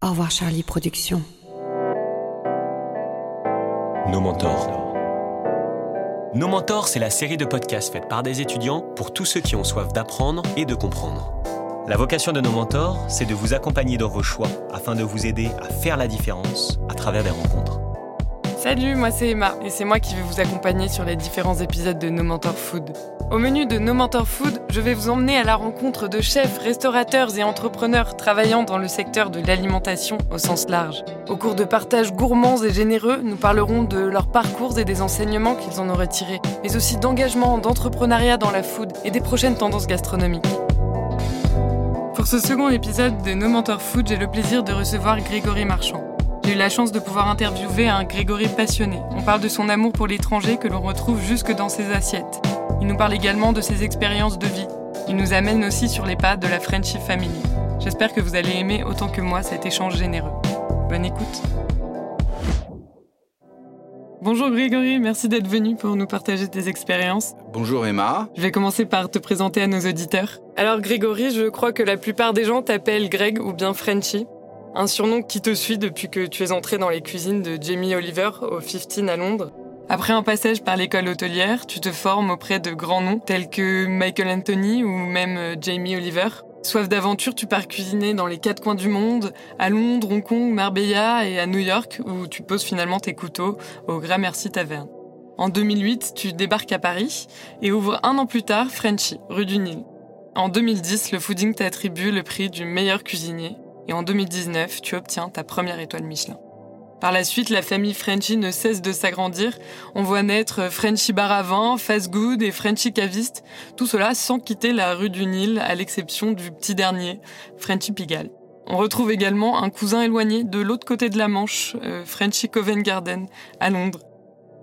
Au revoir Charlie Productions. Nos mentors. Nos mentors, c'est la série de podcasts faite par des étudiants pour tous ceux qui ont soif d'apprendre et de comprendre. La vocation de nos mentors, c'est de vous accompagner dans vos choix afin de vous aider à faire la différence à travers des rencontres. Salut, moi c'est Emma et c'est moi qui vais vous accompagner sur les différents épisodes de No Mentor Food. Au menu de No Mentor Food, je vais vous emmener à la rencontre de chefs, restaurateurs et entrepreneurs travaillant dans le secteur de l'alimentation au sens large. Au cours de partages gourmands et généreux, nous parlerons de leurs parcours et des enseignements qu'ils en auraient tirés, mais aussi d'engagement, d'entrepreneuriat dans la food et des prochaines tendances gastronomiques. Pour ce second épisode de No Mentor Food, j'ai le plaisir de recevoir Grégory Marchand. J'ai eu la chance de pouvoir interviewer un Grégory passionné. On parle de son amour pour l'étranger que l'on retrouve jusque dans ses assiettes. Il nous parle également de ses expériences de vie. Il nous amène aussi sur les pas de la Friendship Family. J'espère que vous allez aimer autant que moi cet échange généreux. Bonne écoute. Bonjour Grégory, merci d'être venu pour nous partager tes expériences. Bonjour Emma. Je vais commencer par te présenter à nos auditeurs. Alors Grégory, je crois que la plupart des gens t'appellent Greg ou bien Frenchy un surnom qui te suit depuis que tu es entré dans les cuisines de Jamie Oliver au 15 à Londres. Après un passage par l'école hôtelière, tu te formes auprès de grands noms tels que Michael Anthony ou même euh, Jamie Oliver. Soif d'aventure, tu pars cuisiner dans les quatre coins du monde, à Londres, Hong Kong, Marbella et à New York, où tu poses finalement tes couteaux au Gramercy Tavern. En 2008, tu débarques à Paris et ouvres un an plus tard Frenchy, rue du Nil. En 2010, le Fooding t'attribue le prix du meilleur cuisinier et en 2019, tu obtiens ta première étoile Michelin. Par la suite, la famille Frenchy ne cesse de s'agrandir. On voit naître Frenchy Bar à Fast Good et Frenchy Caviste. Tout cela sans quitter la rue du Nil, à l'exception du petit dernier, Frenchy Pigalle. On retrouve également un cousin éloigné de l'autre côté de la Manche, euh, Frenchy Covent Garden, à Londres.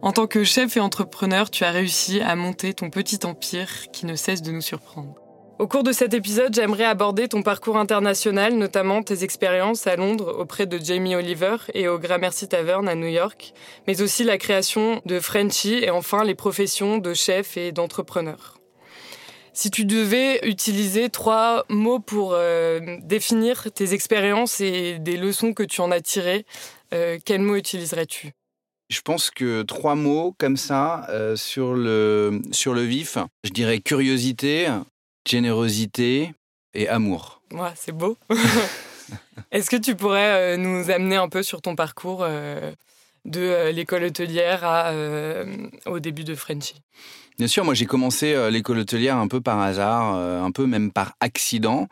En tant que chef et entrepreneur, tu as réussi à monter ton petit empire qui ne cesse de nous surprendre. Au cours de cet épisode, j'aimerais aborder ton parcours international, notamment tes expériences à Londres auprès de Jamie Oliver et au Gramercy Tavern à New York, mais aussi la création de Frenchy et enfin les professions de chef et d'entrepreneur. Si tu devais utiliser trois mots pour euh, définir tes expériences et des leçons que tu en as tirées, euh, quels mots utiliserais-tu? Je pense que trois mots comme ça euh, sur, le, sur le vif, je dirais curiosité, générosité et amour. Ouais, c'est beau. Est-ce que tu pourrais euh, nous amener un peu sur ton parcours euh, de euh, l'école hôtelière à, au début de Frenchy? Bien sûr, moi j'ai commencé l'école hôtelière un peu par hasard, un peu même par accident.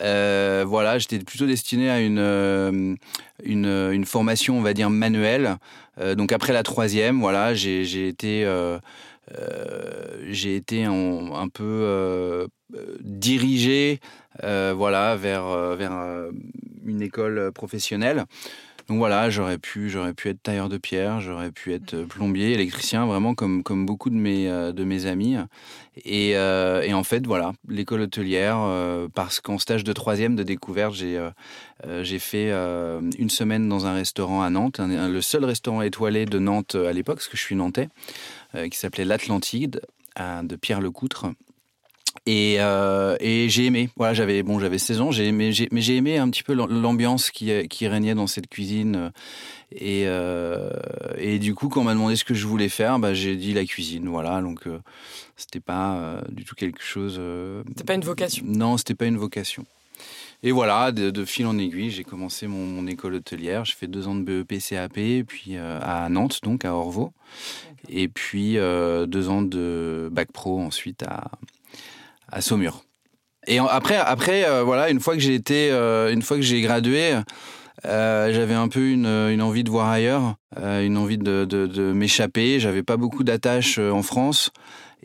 voilà, j'étais plutôt destiné à une, une, une, formation, on va dire, manuelle. donc après la troisième, voilà, j'ai été euh, j'ai été un, peu euh, dirigé euh, voilà, vers, vers une école professionnelle. Donc voilà, j'aurais pu, j'aurais pu être tailleur de pierre, j'aurais pu être plombier, électricien, vraiment comme, comme beaucoup de mes, de mes amis. Et, et en fait, voilà, l'école hôtelière, parce qu'en stage de troisième de découverte, j'ai j'ai fait une semaine dans un restaurant à Nantes, le seul restaurant étoilé de Nantes à l'époque, parce que je suis nantais. Euh, qui s'appelait L'Atlantide de Pierre Lecoutre. Et, euh, et j'ai aimé. Voilà, j'avais bon, j'avais 16 ans, j'ai aimé, mais j'ai aimé un petit peu l'ambiance qui, qui régnait dans cette cuisine. Et, euh, et du coup, quand on m'a demandé ce que je voulais faire, bah, j'ai dit la cuisine. Voilà, donc c'était pas du tout quelque chose. c'était pas une vocation. Non, c'était pas une vocation. Et voilà, de, fil en aiguille, j'ai commencé mon, école hôtelière. J'ai fait deux ans de BEP CAP, puis à Nantes, donc à Orvaux. Et puis euh, deux ans de bac pro ensuite à, à Saumur. Et après, après euh, voilà, une fois que j'ai été, euh, une fois que j'ai gradué, j'avais un peu une, une, envie de voir ailleurs, une envie de, de, de m'échapper. J'avais pas beaucoup d'attaches en France.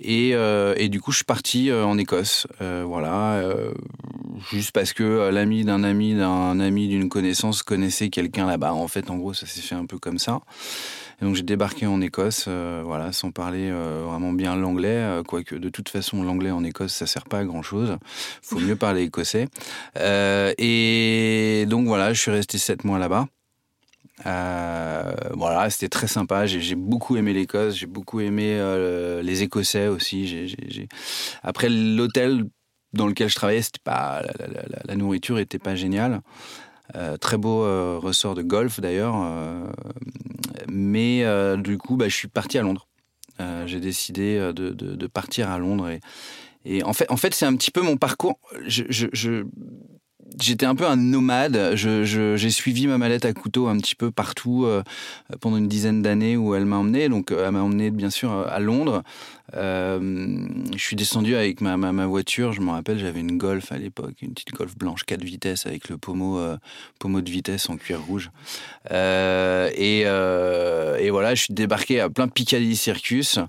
Et, et, du coup, je suis parti en Écosse. voilà, juste parce que l'ami d'un ami d'un ami d'une connaissance connaissait quelqu'un là-bas. En fait, en gros, ça s'est fait un peu comme ça donc j'ai débarqué en Écosse, euh, voilà, sans parler euh, vraiment bien l'anglais, euh, quoique de toute façon l'anglais en Écosse ça sert pas à grand chose. Faut mieux parler écossais. et donc voilà, je suis resté sept mois là-bas. Voilà, c'était très sympa. J'ai beaucoup aimé l'Écosse, j'ai beaucoup aimé les Écossais aussi. Après l'hôtel dans lequel je travaillais, pas la, nourriture était pas géniale. très beau ressort de golf d'ailleurs. mais du coup, bah, je suis parti à Londres. J'ai décidé de, partir à Londres et, en fait, en fait c'est un petit peu mon parcours. J'étais un peu un nomade. j'ai suivi ma mallette à couteau un petit peu partout euh, pendant une dizaine d'années où elle m'a emmené. Donc, euh, elle m'a emmené bien sûr à Londres. Euh, je suis descendu avec ma, voiture. Je me rappelle, j'avais une Golf à l'époque, une petite Golf blanche 4 vitesses avec le pommeau, pommeau de vitesse en cuir rouge. Et, et, voilà, je suis débarqué à plein Piccadilly Circus.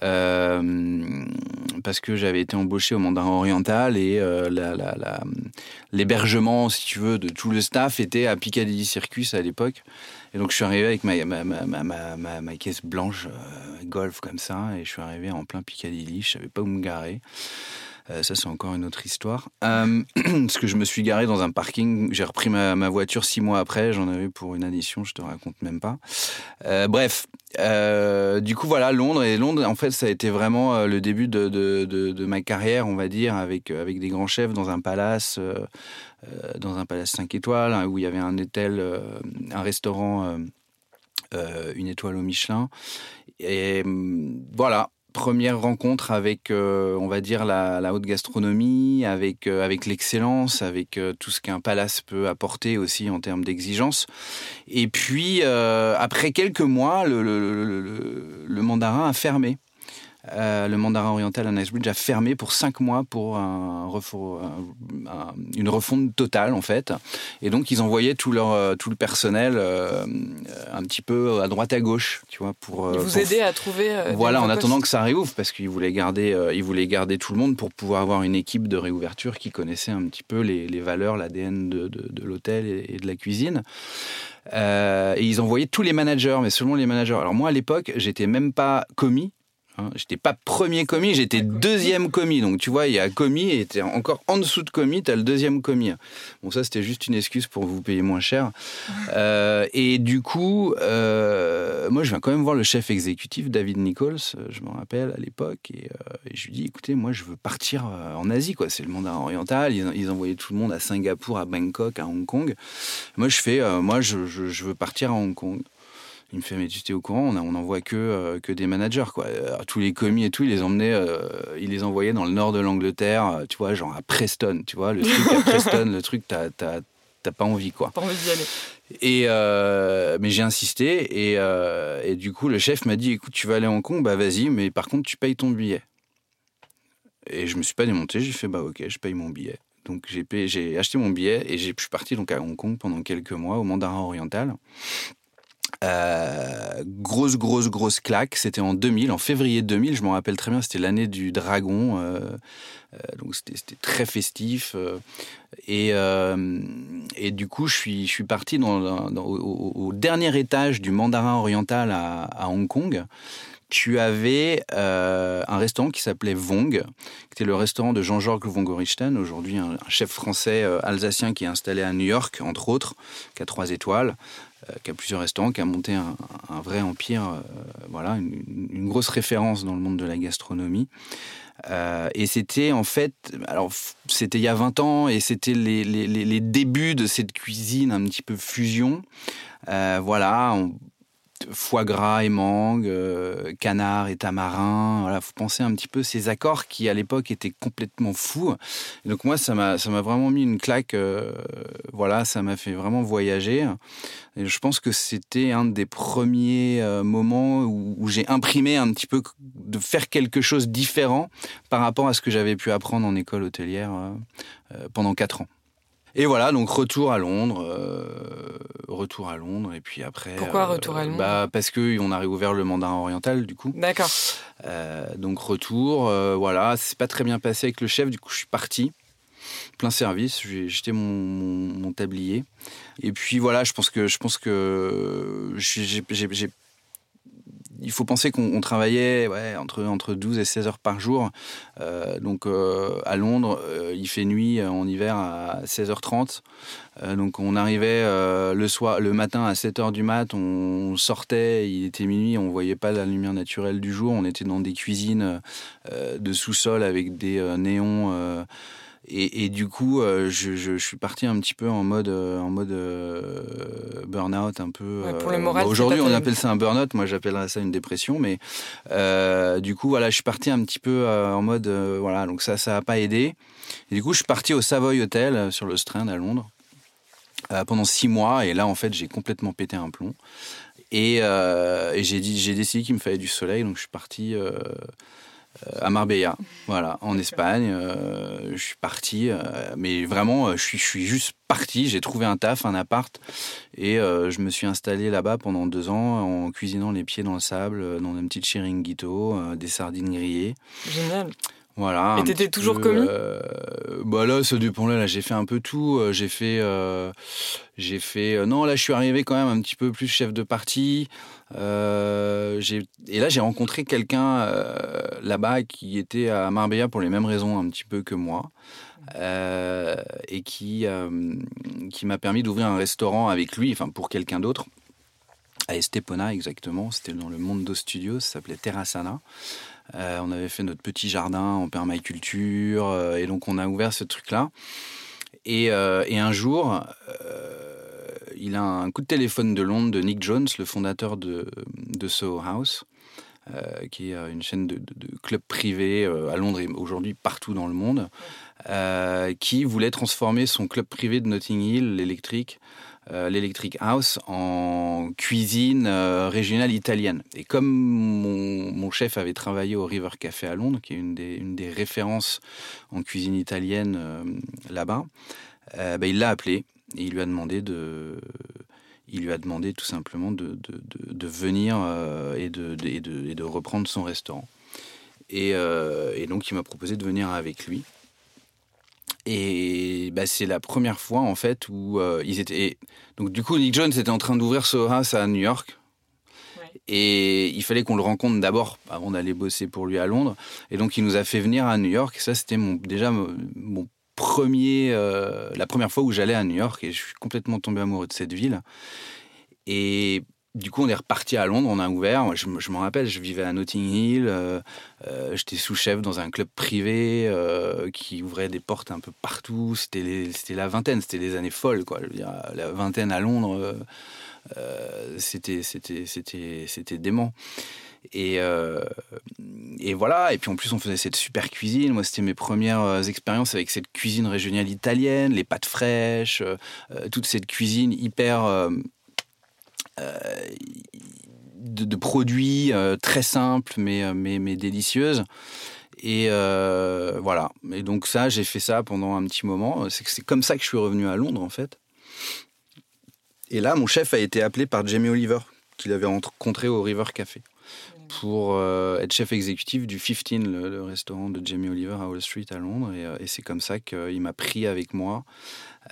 parce que j'avais été embauché au Mandarin Oriental et l'hébergement, si tu veux, de tout le staff était à Piccadilly Circus à l'époque. Et donc je suis arrivé avec ma, ma, ma, ma, ma caisse blanche euh, golf comme ça, et je suis arrivé en plein Piccadilly, je savais pas où me garer. Euh, ça, c'est encore une autre histoire. Euh, parce que je me suis garé dans un parking. J'ai repris ma, voiture six mois après. J'en avais pour une addition, je te raconte même pas. Euh, bref, du coup, voilà, Londres. Et Londres, en fait, ça a été vraiment le début de, de, de, ma carrière, on va dire, avec, avec des grands chefs dans un palace. Dans un palace 5 étoiles, hein, où il y avait un hôtel, un restaurant, une étoile au Michelin. Et hum, voilà, première rencontre avec, euh, on va dire, la, haute gastronomie, avec, euh, avec l'excellence, avec euh, tout ce qu'un palace peut apporter aussi en termes d'exigence. Et puis, après quelques mois, le mandarin a fermé. Euh, le mandarin oriental à Nicebridge a fermé pour cinq mois pour un, une refonte totale en fait. Et donc ils envoyaient tout leur euh, tout le personnel euh, un petit peu à droite à gauche, tu vois, pour vous aider à trouver. voilà, en attendant que ça réouvre, parce qu'ils voulaient garder ils voulaient garder tout le monde pour pouvoir avoir une équipe de réouverture qui connaissait un petit peu les, les valeurs, l'ADN de, de, l'hôtel et, de la cuisine. et ils envoyaient tous les managers, mais seulement les managers. Alors moi à l'époque, j'étais même pas commis, Hein, j'étais pas premier commis, j'étais deuxième commis. Donc tu vois, il y a commis et était encore en dessous de commis, tu as le deuxième commis. Bon, ça c'était juste une excuse pour vous payer moins cher. Euh, et du coup, euh, moi je viens quand même voir le chef exécutif, David Nichols, euh, je me rappelle à l'époque, et, je lui dis écoutez, moi je veux partir en Asie, quoi. C'est le mandarin oriental. Ils, envoyaient tout le monde à Singapour, à Bangkok, à Hong Kong. Moi je fais, moi je, je veux partir à Hong Kong. Il me fait, mais tu étais au courant, on n'envoie que, euh, que des managers. Quoi. tous les commis et tout, il les emmenait, euh, il les envoyait dans le nord de l'Angleterre, euh, tu vois, genre à Preston, tu vois, le truc à Preston, le truc, t'as pas envie, quoi. Pas envie d'y aller. Et mais j'ai insisté et, et, du coup le chef m'a dit écoute tu vas aller à Hong Kong bah vas-y mais par contre tu payes ton billet. Et je me suis pas démonté j'ai fait bah ok je paye mon billet. Donc j'ai j'ai acheté mon billet et je suis parti donc à Hong Kong pendant quelques mois au Mandarin Oriental. Euh, grosse, grosse, grosse claque. C'était en 2000, en février 2000. Je m'en rappelle très bien. C'était l'année du dragon. Euh, euh, donc c'était très festif. Et, du coup, je suis, parti au, dernier étage du Mandarin Oriental à, Hong Kong tu avais un restaurant qui s'appelait Vong, qui était le restaurant de Jean-Georges Vongorichten, aujourd'hui un, chef français alsacien qui est installé à New York, entre autres, qui a trois étoiles, qui a plusieurs restaurants, qui a monté un, vrai empire, euh, voilà, une, grosse référence dans le monde de la gastronomie. Euh, et c'était en fait, alors c'était il y a 20 ans et c'était les, les, les, débuts de cette cuisine un petit peu fusion. voilà, foie gras et mangue, euh, canard et tamarin. Voilà, faut penser un petit peu ces accords qui à l'époque étaient complètement fous. donc moi, ça m'a ça m'a vraiment mis une claque. Euh, voilà, ça m'a fait vraiment voyager. Et je pense que c'était un des premiers euh, moments où, où j'ai imprimé un petit peu de faire quelque chose différent par rapport à ce que j'avais pu apprendre en école hôtelière pendant quatre ans. Et voilà, donc retour à Londres, euh, retour à Londres, et puis après. Pourquoi euh, retour à Londres? bah, Parce qu'on a réouvert le mandarin oriental, du coup. D'accord. Euh, donc retour, voilà, c'est pas très bien passé avec le chef, du coup je suis parti. Plein service, j'ai jeté mon, mon, tablier. Et puis voilà, je pense que, je pense que j'ai il faut penser qu'on travaillait entre, entre 12 et 16 heures par jour. Euh, donc euh, à Londres, euh, il fait nuit en hiver à 16h30. donc on arrivait le, soir, le matin à 7 h du mat, on sortait, il était minuit, on voyait pas la lumière naturelle du jour. On était dans des cuisines de sous-sol avec des néons Et, du coup, euh, je, suis parti un petit peu en mode, euh, en mode euh, burn-out, un peu. pour le moral. Aujourd'hui, on appelle ça un burn-out. Moi, j'appellerais ça une dépression. Mais du coup, voilà, je suis parti un petit peu en mode, voilà. Donc ça, ça n'a pas aidé. Et du coup, je suis parti au Savoy Hotel sur le Strand à Londres pendant six mois. Et là, en fait, j'ai complètement pété un plomb. Et, et j'ai dit, j'ai décidé qu'il me fallait du soleil. Donc je suis parti à Marbella, voilà, en Espagne. Euh, je suis parti, euh, mais vraiment, euh, je suis, je suis juste parti. J'ai trouvé un taf, un appart, et je me suis installé là-bas pendant deux ans en cuisinant les pieds dans le sable, dans un petit chiringuito, des sardines grillées. Génial. Voilà. Et t'étais toujours commis Bah là, ce dépend-là, là, j'ai fait un peu tout. J'ai fait, j'ai fait. non, là, je suis arrivé quand même un petit peu plus chef de partie. Euh, et là, j'ai rencontré quelqu'un euh, là-bas qui était à Marbella pour les mêmes raisons un petit peu que moi. Euh, et qui, qui m'a permis d'ouvrir un restaurant avec lui, enfin pour quelqu'un d'autre, à Estepona exactement. C'était dans le Mondo Studio, ça s'appelait Terrasana. On avait fait notre petit jardin en permaculture, et donc on a ouvert ce truc-là. Et, et, un jour, il a un coup de téléphone de Londres de Nick Jones, le fondateur de, de Soho House, euh, qui est une chaîne de, clubs privés euh, à Londres et aujourd'hui partout dans le monde, euh, qui voulait transformer son club privé de Notting Hill, l'électrique, l'Electric House, en cuisine régionale italienne. Et comme mon, chef avait travaillé au River Café à Londres, qui est une des, références en cuisine italienne là-bas, bah, il l'a appelé et il lui a demandé de, il lui a demandé tout simplement de, de, de, venir euh, et, de, et, de, reprendre son restaurant. Et, euh, et donc il m'a proposé de venir avec lui. Et bah, c'est la première fois en fait où euh, ils étaient. Donc du coup, Nick Jones était en train d'ouvrir House à New York. Et il fallait qu'on le rencontre d'abord avant d'aller bosser pour lui à Londres. Et donc il nous a fait venir à New York. Et ça, c'était mon, déjà mon premier, euh, la première fois où j'allais à New York et je suis complètement tombé amoureux de cette ville. Et du coup, on est reparti à Londres, on a ouvert. Je, je m'en rappelle, je vivais à Notting Hill, euh, euh, j'étais sous-chef dans un club privé qui ouvrait des portes un peu partout. C'était la vingtaine, c'était des années folles, quoi. La vingtaine à Londres, c'était dément. Et, euh, et voilà. Et puis en plus, on faisait cette super cuisine. Moi, c'était mes premières euh, expériences avec cette cuisine régionale italienne, les pâtes fraîches, euh, toute cette cuisine hyper. De, produits très simples mais, mais, mais délicieuses. Et voilà. Et donc ça, j'ai fait ça pendant un petit moment. C'est comme ça que je suis revenu à Londres, en fait. Et là, mon chef a été appelé par Jamie Oliver, qu'il avait rencontré au River Café pour euh, être chef exécutif du 15, le, restaurant de Jamie Oliver à Wall Street à Londres. Et, euh, c'est comme ça qu'il m'a pris avec moi.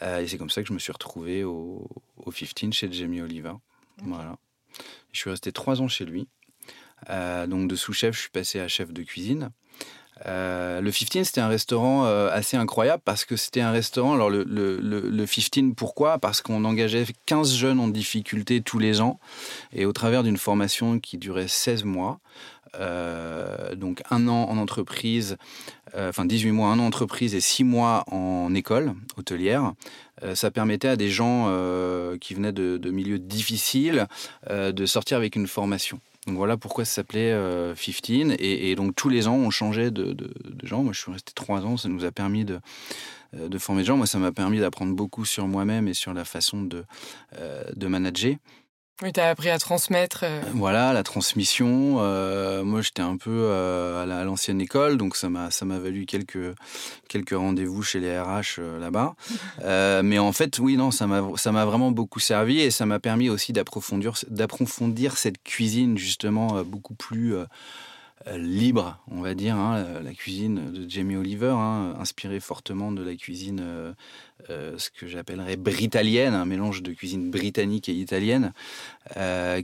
Euh, et c'est comme ça que je me suis retrouvé au, au 15 chez Jamie Oliver. Voilà. Je suis resté trois ans chez lui. donc de sous-chef, je suis passé à chef de cuisine. Euh, le 15, c'était un restaurant euh, assez incroyable parce que c'était un restaurant. Alors, le, le, le, 15, pourquoi? Parce qu'on engageait 15 jeunes en difficulté tous les ans et au travers d'une formation qui durait 16 mois. Euh, donc un an en entreprise, enfin 18 mois, un an en entreprise et 6 mois en école hôtelière. Ça permettait à des gens qui venaient de, de milieux difficiles de sortir avec une formation. Donc voilà pourquoi ça s'appelait 15. Euh, et, donc tous les ans, on changeait de, gens. Moi, je suis resté trois ans. Ça nous a permis de, euh, de former des gens. Moi, ça m'a permis d'apprendre beaucoup sur moi-même et sur la façon de, euh, de manager. Oui, tu as appris à transmettre. Euh. Voilà, la transmission. Euh, moi, j'étais un peu euh, à l'ancienne école, donc ça m'a ça m'a valu quelques quelques rendez-vous chez les RH là-bas. mais en fait, oui, non, ça m'a ça m'a vraiment beaucoup servi et ça m'a permis aussi d'approfondir d'approfondir cette cuisine justement beaucoup plus libre, on va dire, hein, la cuisine de Jamie Oliver, hein, inspirée fortement de la cuisine, euh, euh, ce que j'appellerais britalienne, un mélange de cuisine britannique et italienne,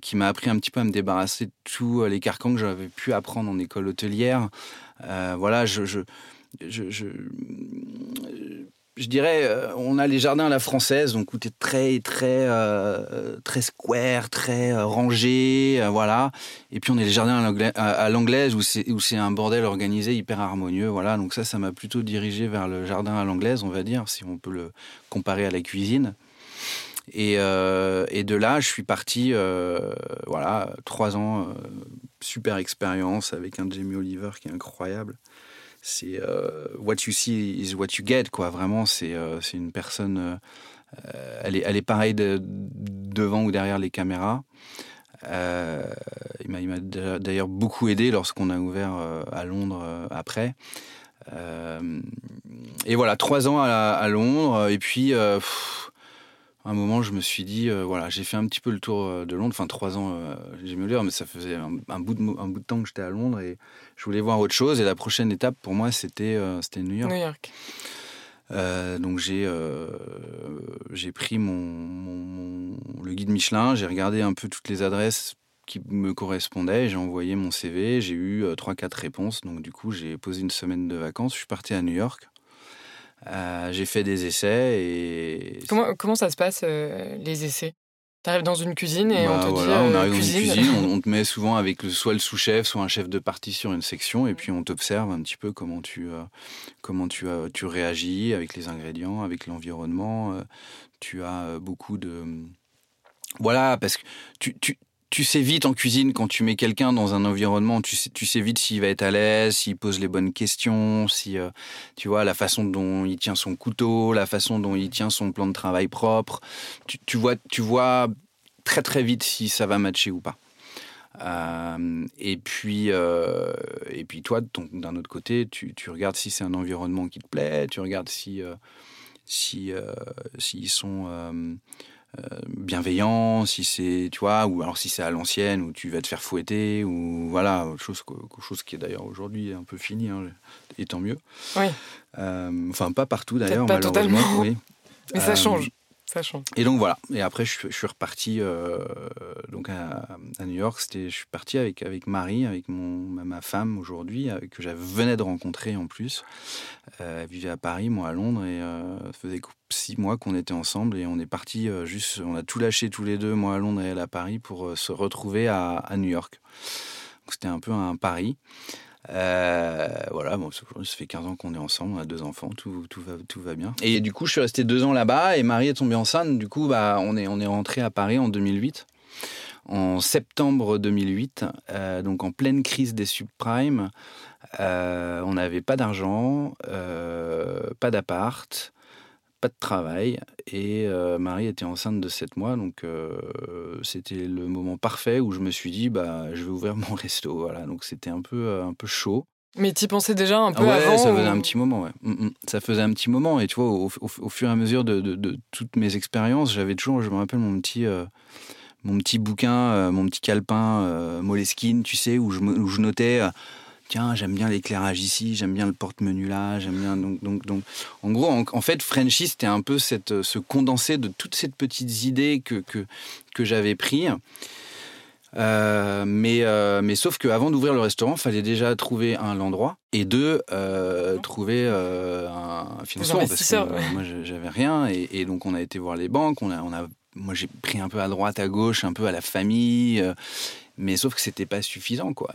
qui m'a appris un petit peu à me débarrasser de tous les carcans que j'avais pu apprendre en école hôtelière. voilà, je, je, je dirais, euh, on a les jardins à la française, donc où es très, très, euh, très square, très euh, rangé, voilà. Et puis on a les jardins à l'anglaise où c'est, un bordel organisé, hyper harmonieux, voilà. Donc ça, ça m'a plutôt dirigé vers le jardin à l'anglaise, on va dire, si on peut le comparer à la cuisine. Et de là, je suis parti, voilà, trois ans, super expérience avec un Jamie Oliver qui est incroyable c'est euh, what you see is what you get quoi. Vraiment c'est euh, c'est une personne euh, elle est elle est pareille de, devant ou derrière les caméras. Il m'a d'ailleurs beaucoup aidé lorsqu'on a ouvert à Londres après. Et voilà trois ans à, Londres et puis à un moment, je me suis dit, voilà, j'ai fait un petit peu le tour de Londres, enfin trois ans, j'ai mieux l'air, mais ça faisait un, bout de, un bout de temps que j'étais à Londres et je voulais voir autre chose. Et la prochaine étape pour moi, c'était euh, c'était New York. New York. Euh, donc j'ai euh, j'ai pris mon, mon, le guide Michelin, j'ai regardé un peu toutes les adresses qui me correspondaient, j'ai envoyé mon CV, j'ai eu trois quatre réponses, donc du coup j'ai posé une semaine de vacances, je suis parti à New York, j'ai fait des essais et comment comment ça se passe les essais? T'arrives dans une cuisine et on bah te dit. on arrive dans cuisine. une cuisine, on, te met souvent avec le, soit le sous-chef, soit un chef de partie sur une section, et puis on t'observe un petit peu comment tu, euh, comment tu, euh, tu réagis avec les ingrédients, avec l'environnement. Euh, tu as beaucoup de. Voilà, parce que tu, tu, tu sais vite en cuisine quand tu mets quelqu'un dans un environnement, tu sais, tu sais vite s'il va être à l'aise, s'il pose les bonnes questions, si euh, tu vois la façon dont il tient son couteau, la façon dont il tient son plan de travail propre. Tu, vois, tu vois très très vite si ça va matcher ou pas. Euh, et puis, euh, et puis toi, d'un autre côté, tu, regardes si c'est un environnement qui te plaît, tu regardes si si s'ils sont bienveillant, si c'est, tu vois, ou alors si c'est à l'ancienne, où tu vas te faire fouetter, ou voilà, chose, chose qui est d'ailleurs aujourd'hui un peu finie, hein, et tant mieux. Oui. Euh, enfin, pas partout d'ailleurs, malheureusement. Oui. Mais ça euh, Et donc voilà. Et après, je, suis reparti euh, donc à, New York. C'était, je suis parti avec avec Marie, avec mon ma femme aujourd'hui, euh, que j'avais venais de rencontrer en plus. Euh, elle vivait à Paris, moi à Londres, et ça faisait six mois qu'on était ensemble. Et on est parti juste, on a tout lâché tous les deux, moi à Londres et elle à Paris, pour se retrouver à, à New York. C'était un peu un pari. Euh, voilà, bon, ça fait 15 ans qu'on est ensemble, on a deux enfants, tout, tout, va, tout va bien. Et du coup, je suis resté deux ans là-bas et Marie est tombée enceinte. Du coup, bah, on, est, on est rentré à Paris en 2008. En septembre 2008, euh, donc en pleine crise des subprimes, euh, on n'avait pas d'argent, pas d'appart, pas de travail et euh, Marie était enceinte de 7 mois donc euh, c'était le moment parfait où je me suis dit bah je vais ouvrir mon resto voilà. Donc c'était un peu euh, un peu chaud. Mais tu pensais déjà un peu ouais, avant ça faisait un petit moment ouais. Mm, mm. ça faisait un petit moment et tu vois au, fur et à mesure de, de, toutes mes expériences j'avais toujours je me rappelle mon petit mon petit bouquin mon petit calepin Moleskine tu sais où je, où je notais tiens, j'aime bien l'éclairage ici, j'aime bien le porte-menu là, j'aime bien. Donc, donc, donc, en gros, en, fait, Frenchy, c'était un peu cette, euh, ce condensé de toutes ces petites idées que, que, que j'avais pris. Euh, mais, euh, mais sauf qu'avant d'ouvrir le restaurant, il fallait déjà trouver un l'endroit et deux, trouver un financement parce que moi j'avais rien et, et, donc on a été voir les banques, on a, on a moi j'ai pris un peu à droite, à gauche, un peu à la famille. Mais sauf que c'était pas suffisant, quoi.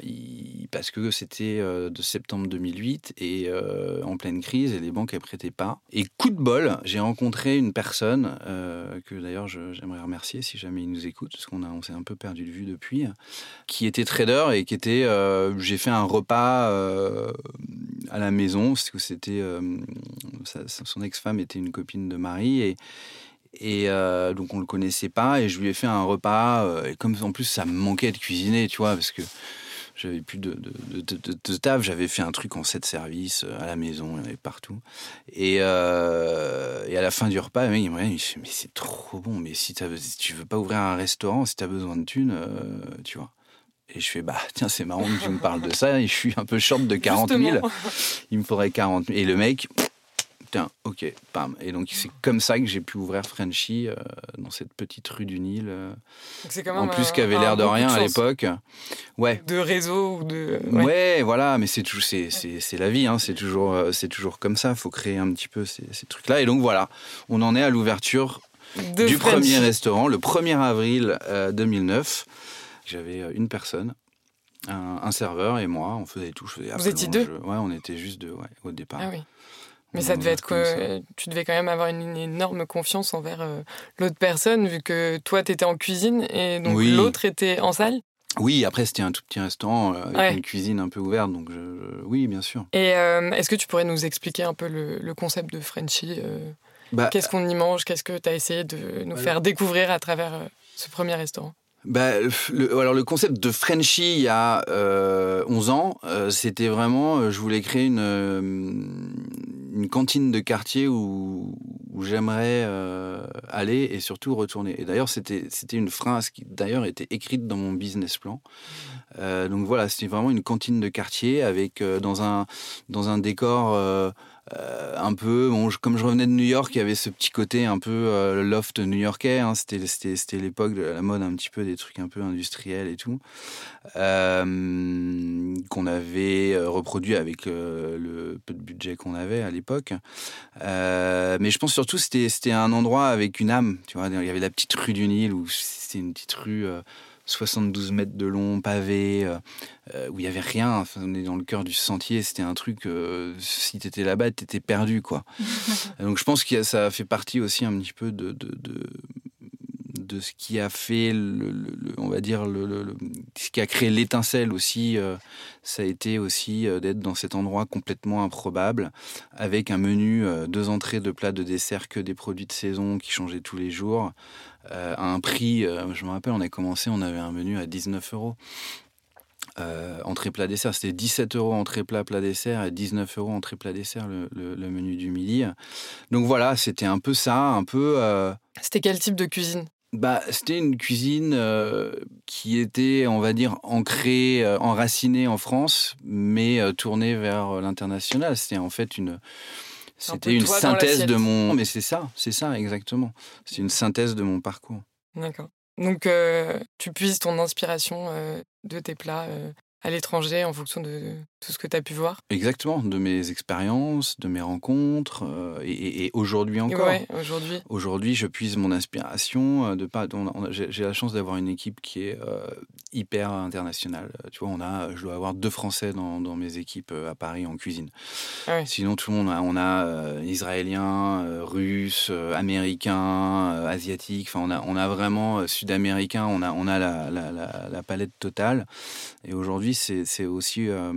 parce que c'était euh, de septembre 2008 et euh, en pleine crise et les banques ne prêtaient pas. Et coup de bol, j'ai rencontré une personne euh, que d'ailleurs j'aimerais remercier si jamais il nous écoute, parce qu'on on s'est un peu perdu de vue depuis, qui était trader et qui était. j'ai fait un repas à la maison, parce que c'était. son ex-femme était une copine de Marie et euh, donc on le connaissait pas et je lui ai fait un repas. Euh, et comme en plus ça me manquait de cuisiner, tu vois, parce que j'avais plus de, de, de, de, taf, j'avais fait un truc en sept services euh, à la maison et partout. Et, et à la fin du repas, le mec il me dit Mais c'est trop bon, mais si, si, tu veux pas ouvrir un restaurant, si tu as besoin de thunes, tu vois. Et je fais, bah, tiens, c'est marrant que tu me parles de ça. Et je suis un peu short de 40 000. Il me faudrait 40 000. Et le mec, tiens, ok, bam. Et donc c'est comme ça que j'ai pu ouvrir Frenchy euh, dans cette petite rue du Nil. euh, quand en plus, un- qui avait l'air de rien à l'époque. Ouais. De réseau ou de. Ouais. voilà, mais c'est c'est, la vie, hein, c'est toujours, euh, c'est toujours comme ça. Faut créer un petit peu ces, ces trucs-là. Et donc voilà, on en est à l'ouverture du Frenchy. premier restaurant, le 1er avril euh, 2009. J'avais euh, une personne, un, un serveur et moi. On faisait tout. Je faisais Vous étiez je- Ouais, on était juste deux ouais, au départ. Ah oui. Mais ça devait être que tu devais quand même avoir une, une énorme confiance envers euh, l'autre personne vu que toi tu étais en cuisine et donc Oui. l'autre était en salle. Oui, après c'était un tout petit restaurant euh, avec Ouais. une cuisine un peu ouverte, donc je- je- oui, bien sûr. Et euh, est-ce que tu pourrais nous expliquer un peu le, le concept de Frenchy euh, Bah, Qu'est-ce qu'on y mange? Qu'est-ce que tu as essayé de nous faire découvrir à travers ce premier restaurant? Bah, le, alors le concept de Frenchy il y a euh, 11 ans, euh, c'était vraiment, euh, je voulais créer une, euh, une cantine de quartier où, où j'aimerais euh, aller et surtout retourner. Et d'ailleurs, c'était une phrase qui d'ailleurs était écrite dans mon business plan. Euh, donc voilà, c'était vraiment une cantine de quartier avec dans un dans un décor. Euh, un peu, bon, comme je revenais de New York, il y avait ce petit côté un peu euh, loft new-yorkais. hein, c'était, l'époque de la mode un petit peu des trucs un peu industriels et tout, euh, qu'on avait reproduit avec le peu de budget qu'on avait à l'époque. Mais je pense surtout c'était c'était un endroit avec une âme. Tu vois, il y avait la petite rue du Nil où c'était une petite rue. Euh, 72 mètres de long, pavé, euh, euh, où il y avait rien. Enfin, on est dans le cœur du sentier. C'était un truc. euh, si t'étais là-bas, t'étais perdu, quoi. Donc, je pense que ça fait partie aussi un petit peu de de, de, de ce qui a fait, on va dire, ce qui a créé l'étincelle aussi. euh, ça a été aussi euh, d'être dans cet endroit complètement improbable, avec un menu, euh, deux entrées, deux plats, de dessert, que des produits de saison qui changeaient tous les jours, à un prix. je me rappelle, on a commencé, on avait un menu à 19 euros. Entrée plat dessert, c'était 17 euros entrée plat plat dessert et 19 euros entrée plat dessert le, menu du midi. Donc voilà, c'était un peu ça, un peu. C'était quel type de cuisine? Bah, c'était une cuisine euh, qui était, on va dire, ancrée, euh, enracinée en France, mais euh, tournée vers l'international. C'était en fait une, Un c'était une synthèse de mon. Mais c'est ça, c'est ça exactement. C'est une synthèse de mon parcours. D'accord. Donc tu puises ton inspiration de tes plats à l'étranger en fonction de tout ce que tu as pu voir. Exactement, de mes expériences, de mes rencontres, euh, et, aujourd'hui encore. ouais, aujourd'hui. Aujourd'hui, je puise mon inspiration euh, de pas. J'ai la chance d'avoir une équipe qui est euh, hyper internationale. Tu vois, on a, je dois avoir deux Français dans, dans mes équipes à Paris en cuisine. Ah ouais. Sinon, tout le monde, a- on a euh, Israéliens, Russes, euh, Américains, Asiatiques. Enfin, on a, on a vraiment Sud-Américains. On a, on a la, la, la, la palette totale. Et aujourd'hui, c'est c'est aussi euh,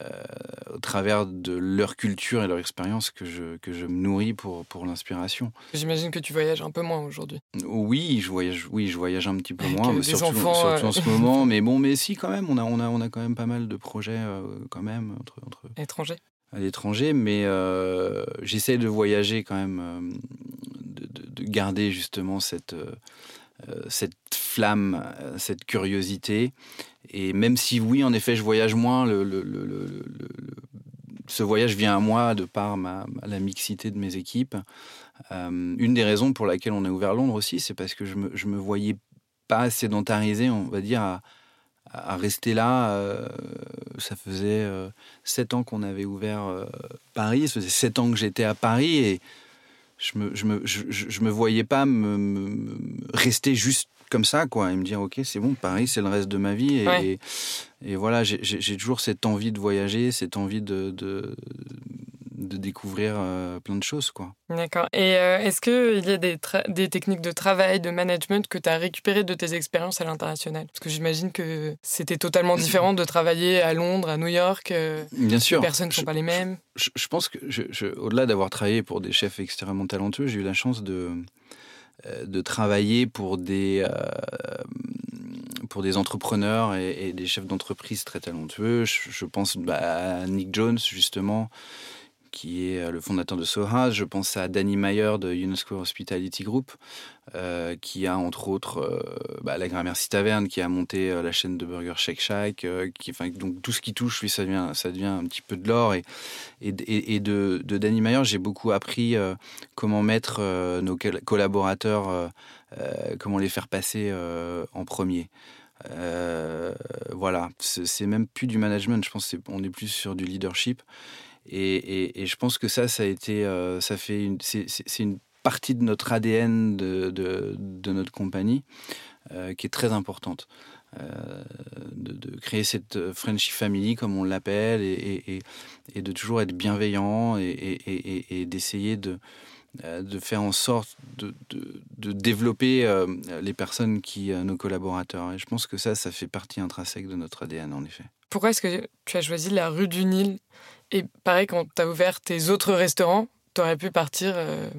euh, au travers de leur culture et leur expérience que je, que je me nourris pour, pour l'inspiration. J'imagine que tu voyages un peu moins aujourd'hui. Oui, je voyage, oui, je voyage un petit peu moins, euh, mais surtout, enfants, surtout euh. en ce moment. Mais bon, mais si quand même, on a, on a, on a quand même pas mal de projets euh, quand même entre, entre à l'étranger, mais euh, j'essaie de voyager quand même, euh, de, de- de garder justement cette, euh, euh, cette flamme, euh, cette curiosité. Et même si oui, en effet, je voyage moins, ce voyage vient à moi de par la mixité de mes équipes. Euh, une des raisons pour laquelle on a ouvert Londres aussi, c'est parce que je me, me voyais pas sédentarisé, on va dire, à, rester là. euh, ça faisait euh, sept ans qu'on avait ouvert euh, Paris, ça faisait sept ans que j'étais à Paris et je me, je me, je, me voyais pas me, rester juste comme ça, quoi, et me dire, ok, c'est bon, Paris, c'est le reste de ma vie. Et, Ouais. et, et voilà, j'ai- toujours cette envie de voyager, cette envie de, de, de découvrir euh, plein de choses, quoi. D'accord. Et euh, est-ce qu'il y a des, techniques de travail, de management que tu as récupérées de tes expériences à l'international? Parce que j'imagine que c'était totalement différent de travailler à Londres, à New York. euh, Bien sûr. les personnes ne sont pas les mêmes. je, je pense que, je, je- au-delà d'avoir travaillé pour des chefs extrêmement talentueux, j'ai eu la chance de, de travailler pour des, pour des entrepreneurs et, et des chefs d'entreprise très talentueux. Je, je pense bah, à Nick Jones, justement, qui est le fondateur de Soha. Je pense à Danny Mayer de UNESCO Hospitality Group, qui a entre autres bah, la Gramercy Taverne, qui a monté la chaîne de burger Shake Shack. donc tout ce qui touche, lui, ça devient, un petit peu de l'or. Et, de, Danny Mayer, j'ai beaucoup appris comment mettre nos collaborateurs, comment les faire passer en premier. Euh, voilà, c'est même plus du management, je pense qu'on est plus sur du leadership. Et, je pense que ça, ça a été, euh, ça fait une, c'est une partie de notre ADN de, notre compagnie euh, qui est très importante. de, créer cette Frenchy Family, comme on l'appelle, et, de toujours être bienveillant et, d'essayer de, euh, faire en sorte de, développer euh, les personnes qui, euh, nos collaborateurs. Et je pense que ça, ça fait partie intrinsèque de notre ADN, en effet. Pourquoi est-ce que tu as choisi la rue du Nil Et pareil, quand tu as ouvert tes autres restaurants, tu aurais pu partir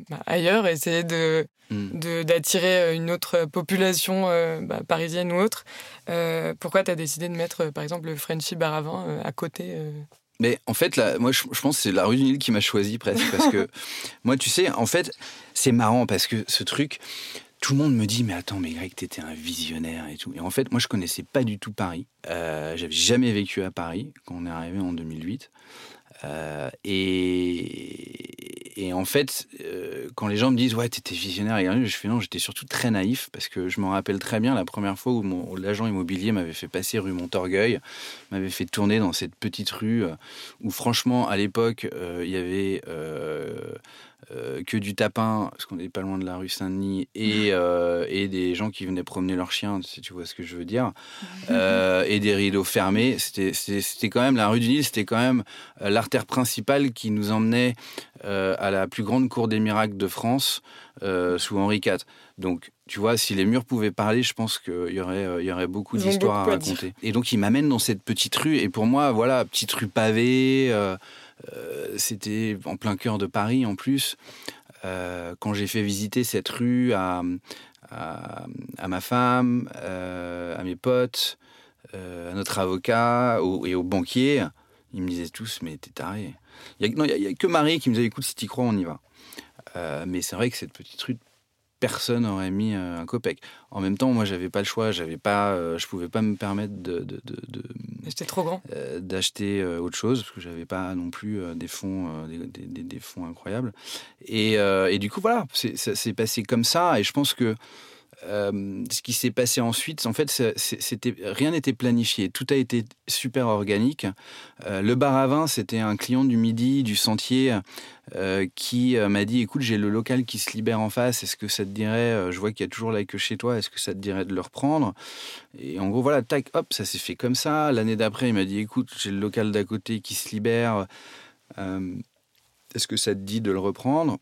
bah, ailleurs, essayer de, hmm. d'attirer une autre population bah, parisienne ou autre. pourquoi tu as décidé de mettre, par exemple, le Frenchy Baravin à côté mais en fait, là, moi, je, pense que c'est la rue du Nil qui m'a choisi presque. Parce que moi, tu sais, en fait, c'est marrant parce que ce truc, tout le monde me dit, mais attends, mais Greg, t'étais un visionnaire et tout. Et en fait, moi, je connaissais pas du tout Paris. Euh, J'avais jamais vécu à Paris quand on est arrivé en 2008. Euh, et, en fait, euh, quand les gens me disent ouais, t'étais visionnaire, et je fais non, j'étais surtout très naïf parce que je me rappelle très bien la première fois où, l'agent immobilier m'avait fait passer rue Montorgueil, m'avait fait tourner dans cette petite rue euh, où franchement à l'époque il y avait euh, que du tapin, parce qu'on n'est pas loin de la rue Saint-Denis, et, euh, et des gens qui venaient promener leurs chiens, si tu vois ce que je veux dire, euh, et des rideaux fermés. C'était quand même, la rue du Nil, c'était quand même l'artère principale qui nous emmenait à la plus grande cour des miracles de France, sous Henri IV. Donc, tu vois, si les murs pouvaient parler, je pense qu'il y aurait, il y aurait beaucoup d'histoires à raconter. Et donc, il m'amène dans cette petite rue, et pour moi, voilà, petite rue pavée. Euh, c'était en plein cœur de Paris en plus. Euh, quand j'ai fait visiter cette rue à, à, ma femme, euh, à mes potes, à notre avocat et aux banquiers, ils me disaient tous Mais t'es taré. Il n'y a, que Marie qui me disait Écoute, si t'y crois, on y va. mais c'est vrai que cette petite rue personne n'aurait mis euh, un copec. En même temps, moi, j'avais pas le choix. J'avais pas, euh, je pouvais pas me permettre de, de, de, trop grand. Euh, d'acheter autre chose parce que j'avais pas non plus des fonds, des, des, des, fonds incroyables. Et, et du coup, voilà, ça s'est passé comme ça. Et je pense que euh, ce qui s'est passé ensuite, en fait, rien n'était planifié. Tout a été super organique. Euh, le bar à vin, c'était un client du Midi, du Sentier, euh, qui m'a dit "Écoute, j'ai le local qui se libère en face. Est-ce que ça te dirait Je vois qu'il y a toujours la queue chez toi. Est-ce que ça te dirait de le reprendre? Et en gros, voilà, tac, hop, ça s'est fait comme ça. L'année d'après, il m'a dit "Écoute, j'ai le local d'à côté qui se libère. Est-ce que ça te dit de le reprendre?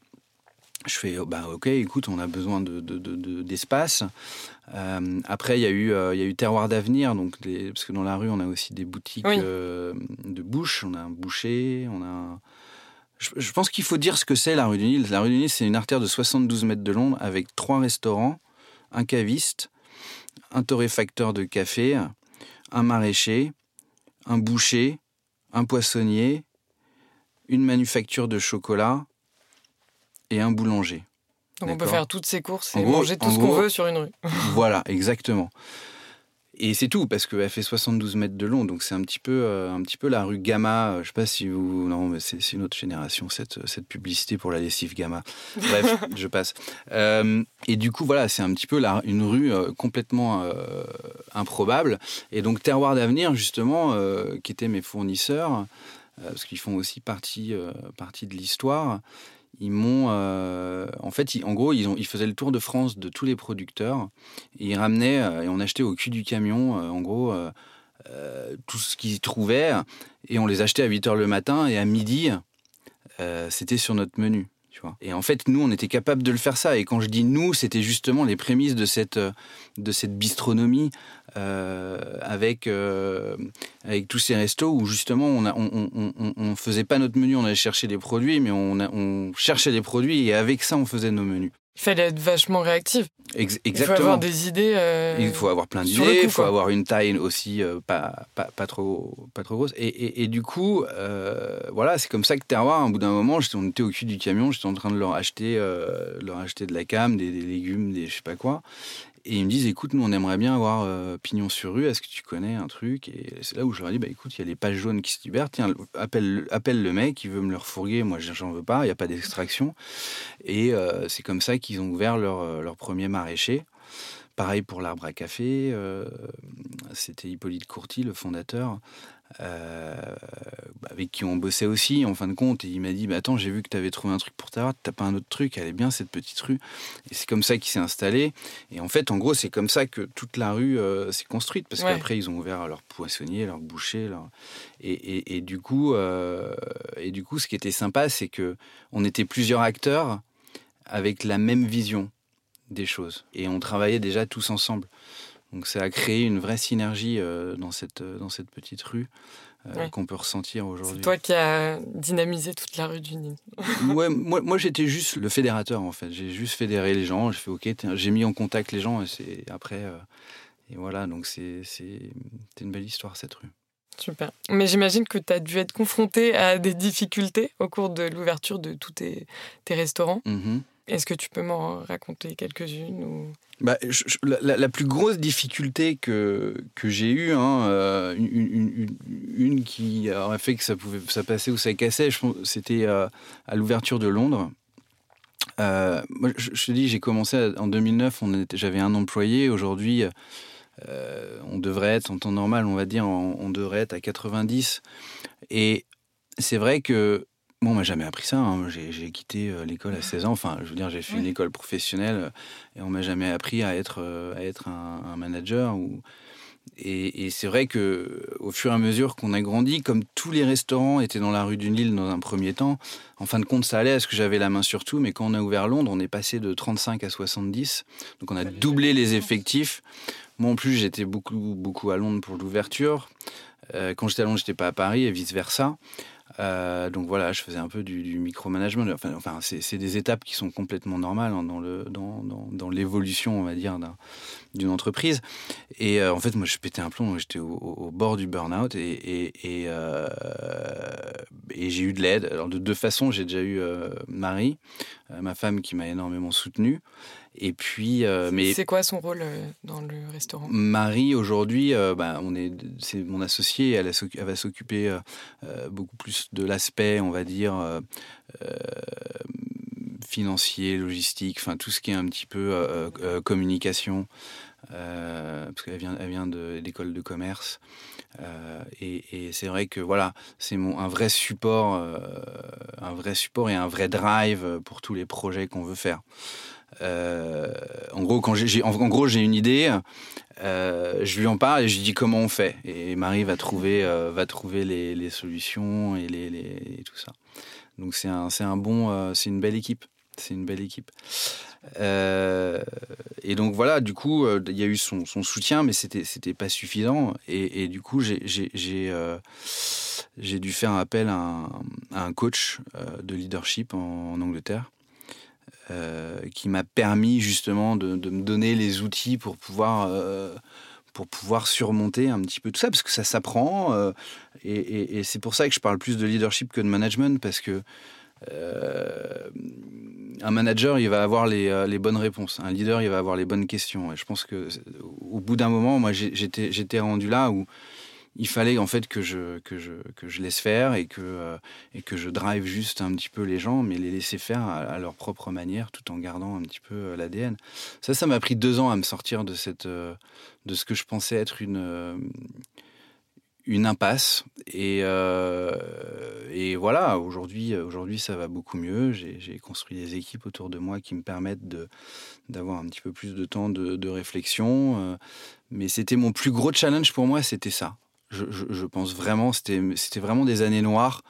Je fais, oh, bah, ok, écoute, on a besoin d'espace. De, euh, après, il y, a eu, euh, il y a eu Terroir d'Avenir, donc parce que dans la rue, on a aussi des boutiques euh, de bouche. On a un boucher, on a. Je, pense qu'il faut dire ce que c'est la rue du Nil. La rue du Nil, c'est une artère de 72 mètres de long avec trois restaurants, un caviste, un torréfacteur de café, un maraîcher, un boucher, un poissonnier, une manufacture de chocolat et un boulanger. Donc on peut faire toutes ces courses et manger tout ce qu'on veut sur une rue. voilà, exactement. Et c'est tout, parce qu'elle fait 72 mètres de long, donc c'est un, petit peu, euh, un petit peu la rue Gamma. Euh, je sais pas si vous. Non, mais c'est une autre génération, cette, cette publicité pour la lessive Gamma. Bref, je passe. Euh, et du coup, voilà, c'est un petit peu la, une rue complètement improbable. Et donc, Terroir d'Avenir, justement, qui étaient mes fournisseurs, parce qu'ils font aussi partie, partie de l'histoire, ils m'ont euh, en fait en gros ils faisaient le tour de France de tous les producteurs ils ramenaient euh, et on achetait au cul du camion euh, en gros tout ce qu'ils trouvaient et on les achetait à 8 heures le matin et à midi c'était sur notre menu et en fait, nous, on était capable de le faire ça. Et quand je dis nous, c'était justement les prémices de cette, de cette bistronomie avec, euh, avec tous ces restos où justement, on ne on, on, on, faisait pas notre menu, on allait chercher des produits, mais on, on cherchait des produits et avec ça, on faisait nos menus. Il fallait être vachement réactif. exactement. Il faut avoir des idées. Euh, il faut avoir plein d'idées, il faut avoir une taille aussi euh, pas, pas, pas, trop, pas trop grosse. Et, et, du coup, euh, voilà, c'est comme ça que Terroir, au bout d'un moment, on était au cul du camion, j'étais en train de leur acheter, leur acheter de la cam, des, des, légumes, des je sais pas quoi. Et ils me disent, écoute, nous, on aimerait bien avoir euh, pignon sur rue, est-ce que tu connais un truc? Et c'est là où je leur dis, bah écoute, il y a les pages jaunes qui se libèrent, tiens, appelle, appelle le mec, il veut me le refourguer, moi, j'en veux pas, il n'y a pas d'extraction. Et euh, c'est comme ça qu'ils ont ouvert leur, euh, leur premier maraîcher. Pareil pour l'arbre à café, c'était Hippolyte Courty, le fondateur, euh, avec qui on bossait aussi en fin de compte. Et il m'a dit bah, Attends, j'ai vu que tu avais trouvé un truc pour ta rate, t'as pas un autre truc, elle est bien cette petite rue. Et c'est comme ça qu'il s'est installé. Et en fait, en gros, c'est comme ça que toute la rue euh, s'est construite parce qu'après, ils ont ouvert leur poissonnier, leur boucher. Leur... Et, et, du coup, euh, et du coup, ce qui était sympa, c'est que on était plusieurs acteurs avec la même vision des choses. Et on travaillait déjà tous ensemble. Donc ça a créé une vraie synergie euh, dans, cette, euh, dans cette petite rue euh, qu'on peut ressentir aujourd'hui. C'est toi qui as dynamisé toute la rue du ouais, moi, moi j'étais juste le fédérateur en fait. J'ai juste fédéré les gens. J'ai fait OK, j'ai mis en contact les gens et c'est après et voilà. Donc c'est une belle histoire cette rue. Super. Mais j'imagine que tu as dû être confronté à des difficultés au cours de l'ouverture de tous tes, tes restaurants. Mm-hmm. Est-ce que tu peux m'en raconter quelques-unes ou... bah, la, plus grosse difficulté que, que j'ai eue, hein, euh, une, qui aurait fait que ça pouvait ça passait ou ça cassait, c'était euh, à l'ouverture de Londres. Euh, moi, je, te dis, j'ai commencé en 2009, j'avais un employé. Aujourd'hui, on devrait être, en temps normal, on va dire, on, on devrait être à 90. Et c'est vrai que moi, on m'a jamais appris ça. Hein. J'ai quitté euh, l'école à 16 ans. Enfin, je veux dire, j'ai fait une école professionnelle euh, et on m'a jamais appris à être, euh, à être un, manager. Ou... Et, c'est vrai que au fur et à mesure qu'on a grandi, comme tous les restaurants étaient dans la rue du Nil dans un premier temps, en fin de compte, ça allait parce que j'avais la main sur tout. Mais quand on a ouvert Londres, on est passé de 35 à 70. Donc on a doublé les effectifs. Moi, en plus, j'étais beaucoup, beaucoup à Londres pour l'ouverture. quand j'étais à Londres, j'étais pas à Paris et vice versa. Euh, donc voilà, je faisais un peu du, du micromanagement. Enfin, c'est des étapes qui sont complètement normales hein, dans le dans, dans, l'évolution, on va dire, d'une entreprise. Et euh, en fait, moi, je pétais un plomb. J'étais au, bord du burn-out et, euh, et j'ai eu de l'aide. Alors de deux façons, j'ai déjà eu Marie, ma femme, qui m'a énormément soutenu. Et puis, euh, mais c'est quoi son rôle euh, dans le restaurant? Marie aujourd'hui, euh, bah, on est, c'est mon associée. Elle, elle va s'occuper beaucoup plus de l'aspect, on va dire financier, logistique, enfin tout ce qui est un petit peu communication. parce qu'elle vient, elle vient de l'école de commerce. et, et c'est vrai que voilà, c'est mon un vrai support, un vrai support et un vrai drive pour tous les projets qu'on veut faire. Euh, en gros, quand j'ai, en, gros, j'ai une idée, euh, je lui en parle et je lui dis comment on fait. Et Marie va trouver, euh, va trouver les, solutions et, tout ça. Donc c'est un, c'est un bon, c'est une belle équipe. C'est une belle équipe. et donc voilà, du coup, il y a eu son, soutien, mais c'était c'était pas suffisant. Et, du coup, j'ai dû faire appel à un, coach de leadership en Angleterre euh, qui m'a permis justement de, me donner les outils pour pouvoir, euh, pour pouvoir surmonter un petit peu tout ça, parce que ça s'apprend. Euh, et, c'est pour ça que je parle plus de leadership que de management, parce que un manager, il va avoir les, bonnes réponses. Un leader, il va avoir les bonnes questions. Et je pense que au bout d'un moment, moi, j'étais rendu là où il fallait en fait que je, que je, que je laisse faire et que, euh, et que je drive juste un petit peu les gens, mais les laisser faire à, leur propre manière tout en gardant un petit peu euh, l'ADN. Ça, ça m'a pris deux ans à me sortir de, cette, euh, de ce que je pensais être une, une impasse. Et, et voilà, aujourd'hui, aujourd'hui, ça va beaucoup mieux. J'ai construit des équipes autour de moi qui me permettent d'avoir un petit peu plus de temps de, de réflexion. mais c'était mon plus gros challenge pour moi, c'était ça je, pense vraiment, c'était vraiment des années noires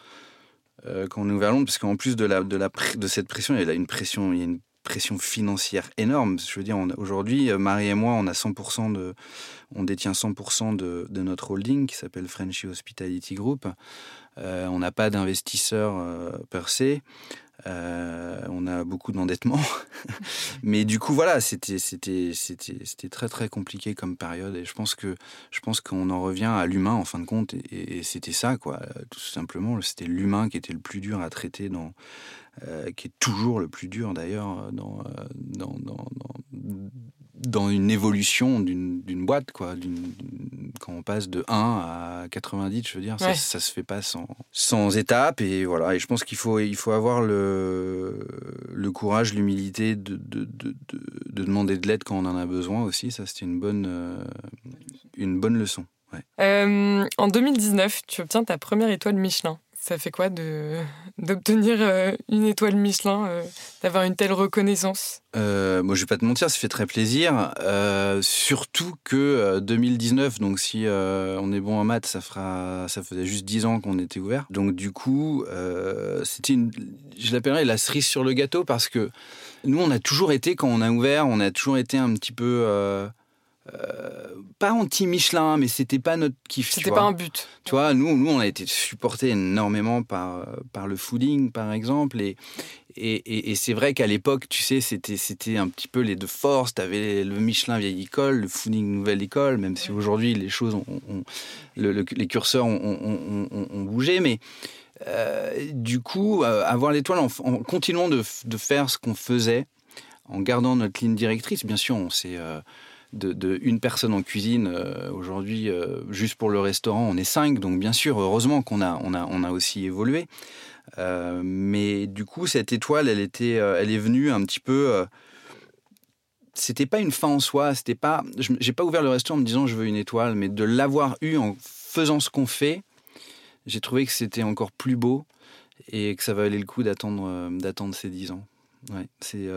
euh, quand on est Londres, parce qu'en plus de, la, de, la, de cette pression, il y a une pression, il y a une pression financière énorme. Je veux dire, aujourd'hui, euh, Marie et moi, on a 100% de, on détient 100% de, notre holding qui s'appelle Frenchy Hospitality Group. on n'a pas d'investisseurs per se. on a beaucoup d'endettement. Mais du coup, voilà, c'était, c'était, c'était, c'était très, très compliqué comme période. Et je pense que, je pense qu'on en revient à l'humain, en fin de compte. Et, c'était ça, quoi. Tout simplement, c'était l'humain qui était le plus dur à traiter dans, qui est toujours le plus dur d'ailleurs dans, dans, dans, dans une évolution d'une boîte, quoi. Quand on passe de 1 à 90, je veux dire, ça, ça se fait pas sans, sans étapes. Et voilà. Et je pense qu'il faut, il faut avoir le, le courage, l'humilité de, de, de, de, demander de l'aide quand on en a besoin aussi. Ça, c'était une bonne, euh, une bonne leçon. Euh, en 2019, tu obtiens ta première étoile Michelin. Ça fait quoi de d'obtenir euh, une étoile Michelin, euh, d'avoir une telle reconnaissance? Euh, Moi, je vais pas te mentir, ça fait très plaisir. surtout que 2019, donc si on est bon en maths, ça fera, ça faisait juste 10 ans qu'on était ouvert. Donc du coup, c'était une, je l'appellerais la cerise sur le gâteau parce que nous, on a toujours été quand on a ouvert, on a toujours été un petit peu euh, pas anti-Michelin, mais c'était pas notre kiff. C'était pas un but. Tu vois, nous, nous, on a été supportés énormément par, par le fooding, par exemple. Et, et, et, c'est vrai qu'à l'époque, tu sais, c'était, c'était un petit peu les deux forces. Tu avais le Michelin vieille école, le fooding nouvelle école, même si aujourd'hui, les choses, ont, les curseurs ont, ont bougé. Mais euh, du coup, euh, avoir l'étoile en, en, continuant de, de faire ce qu'on faisait, en gardant notre ligne directrice, bien sûr, on s'est de, une personne en cuisine. Euh, aujourd'hui, euh, juste pour le restaurant, on est cinq. Donc bien sûr, heureusement qu'on a, on a, on a aussi évolué. Euh, mais du coup, cette étoile, elle était, elle est venue un petit peu. c'était pas une fin en soi. C'était pas. J'ai pas ouvert le restaurant en me disant je veux une étoile, mais de l'avoir eu en faisant ce qu'on fait, j'ai trouvé que c'était encore plus beau et que ça valait le coup d'attendre, d'attendre ces dix ans. Ouais, c'est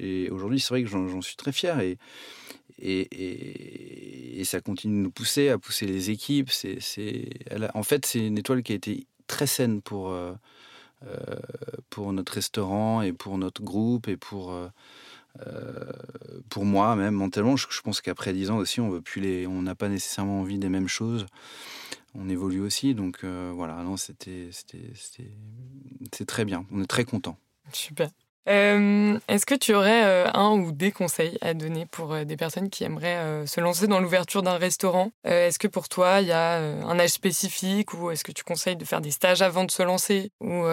et, aujourd'hui c'est vrai que j'en suis très fier et et, ça continue de nous pousser, à pousser les équipes. En fait, c'est une étoile qui a été très saine pour, euh, euh, pour notre restaurant et pour notre groupe et pour, euh, pour moi même mentalement. Je, pense qu'après 10 ans aussi, on n'a pas nécessairement envie des mêmes choses. On évolue aussi, donc voilà. Non, c'était, c'était, c'était, très bien. On est très content. Super. Euh, est-ce que tu aurais euh, un ou des conseils à donner pour euh, des personnes qui aimeraient se lancer dans l'ouverture d'un restaurant? Est-ce que pour toi, il y a un âge spécifique ou est-ce que tu conseilles de faire des stages avant de se lancer? Ou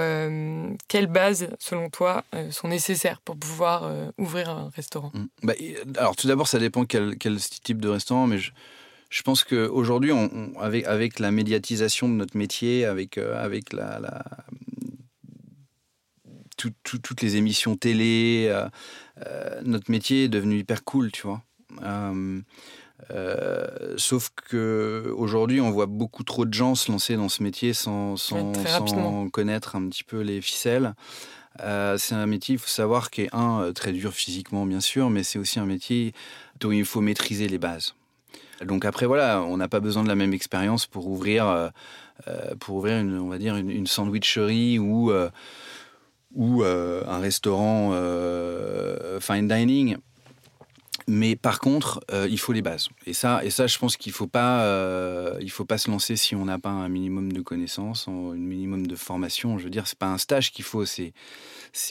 quelles bases, selon toi, sont nécessaires pour pouvoir ouvrir un restaurant? Mmh. bah, Alors tout d'abord, ça dépend quel, type de restaurant, mais je, pense qu'aujourd'hui, avec, la médiatisation de notre métier, avec, avec la toutes les émissions télé. Euh, euh, notre métier est devenu hyper cool, tu vois. Euh, sauf que aujourd'hui, on voit beaucoup trop de gens se lancer dans ce métier sans, sans, connaître un petit peu les ficelles. c'est un métier, il faut savoir, qui est un très dur physiquement, bien sûr, mais c'est aussi un métier dont il faut maîtriser les bases. Donc après, voilà, on n'a pas besoin de la même expérience pour ouvrir, pour ouvrir une, on va dire, une, une sandwicherie ou ou euh, un restaurant euh, fine dining. Mais par contre, euh, il faut les bases. Et ça, et ça je pense qu'il ne faut, pas, faut pas se lancer si on n'a pas un minimum de connaissances, un minimum de formation. Je veux dire, ce n'est pas un stage qu'il faut, c'est,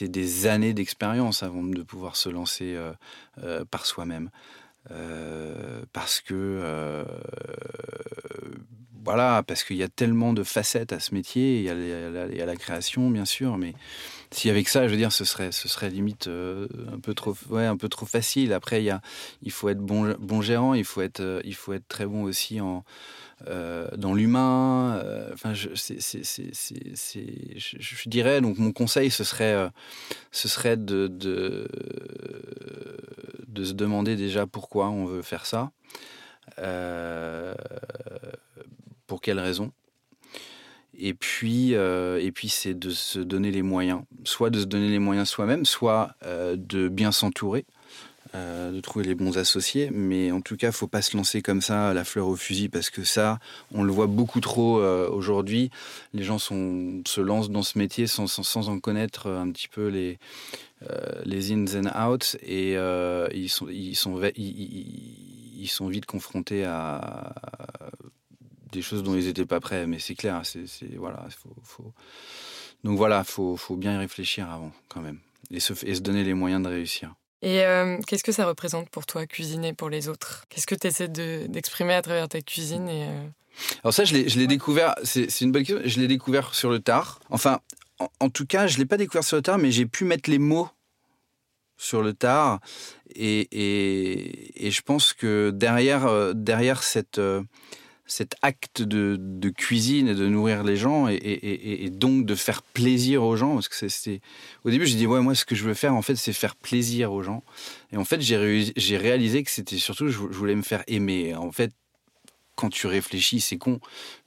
des années d'expérience avant de pouvoir se lancer par soi-même. parce que voilà, parce qu'il y a tellement de facettes à ce métier. Il y, a, il y a la création, bien sûr, mais si avec ça, je veux dire, ce serait, ce serait limite euh, un peu trop, ouais, un peu trop facile. Après, il il faut être bon, bon gérant, il faut être, euh, il faut être très bon aussi en euh, dans l'humain. enfin, je, je, dirais donc mon conseil, ce serait, ce serait de, de se demander déjà pourquoi on veut faire ça, pour quelles raisons et puis, euh, et puis c'est de se donner les moyens, soit de se donner les moyens soi-même, soit euh, de bien s'entourer, euh, de trouver les bons associés. Mais en tout cas, faut pas se lancer comme ça à la fleur au fusil parce que ça, on le voit beaucoup trop aujourd'hui. Les gens se lancent dans ce métier sans, sans, en connaître un petit peu les, les ins and outs et ils sont, ils sont, ils sont vite confrontés à des choses dont ils n'étaient pas prêts, mais c'est clair, c'est voilà, faut, faut... donc voilà, faut faut bien y réfléchir avant quand même et se, et se donner les moyens de réussir. Et qu'est-ce que ça représente pour toi, cuisiner pour les autres? Qu'est-ce que tu essaies d'exprimer à travers ta cuisine et, Alors ça, je l'ai découvert, c'est une bonne question, je l'ai découvert sur le tard. Enfin, en, tout cas, je ne l'ai pas découvert sur le tard, mais j'ai pu mettre les mots sur le tard. Et, et, et je pense que derrière, euh, derrière cette, euh, cet acte de, de, cuisine et de nourrir les gens et, et, donc de faire plaisir aux gens, parce que c'est au début j'ai dit ouais moi ce que je veux faire en fait c'est faire plaisir aux gens et en fait j'ai réalisé que c'était surtout je voulais me faire aimer. En fait quand tu réfléchis c'est con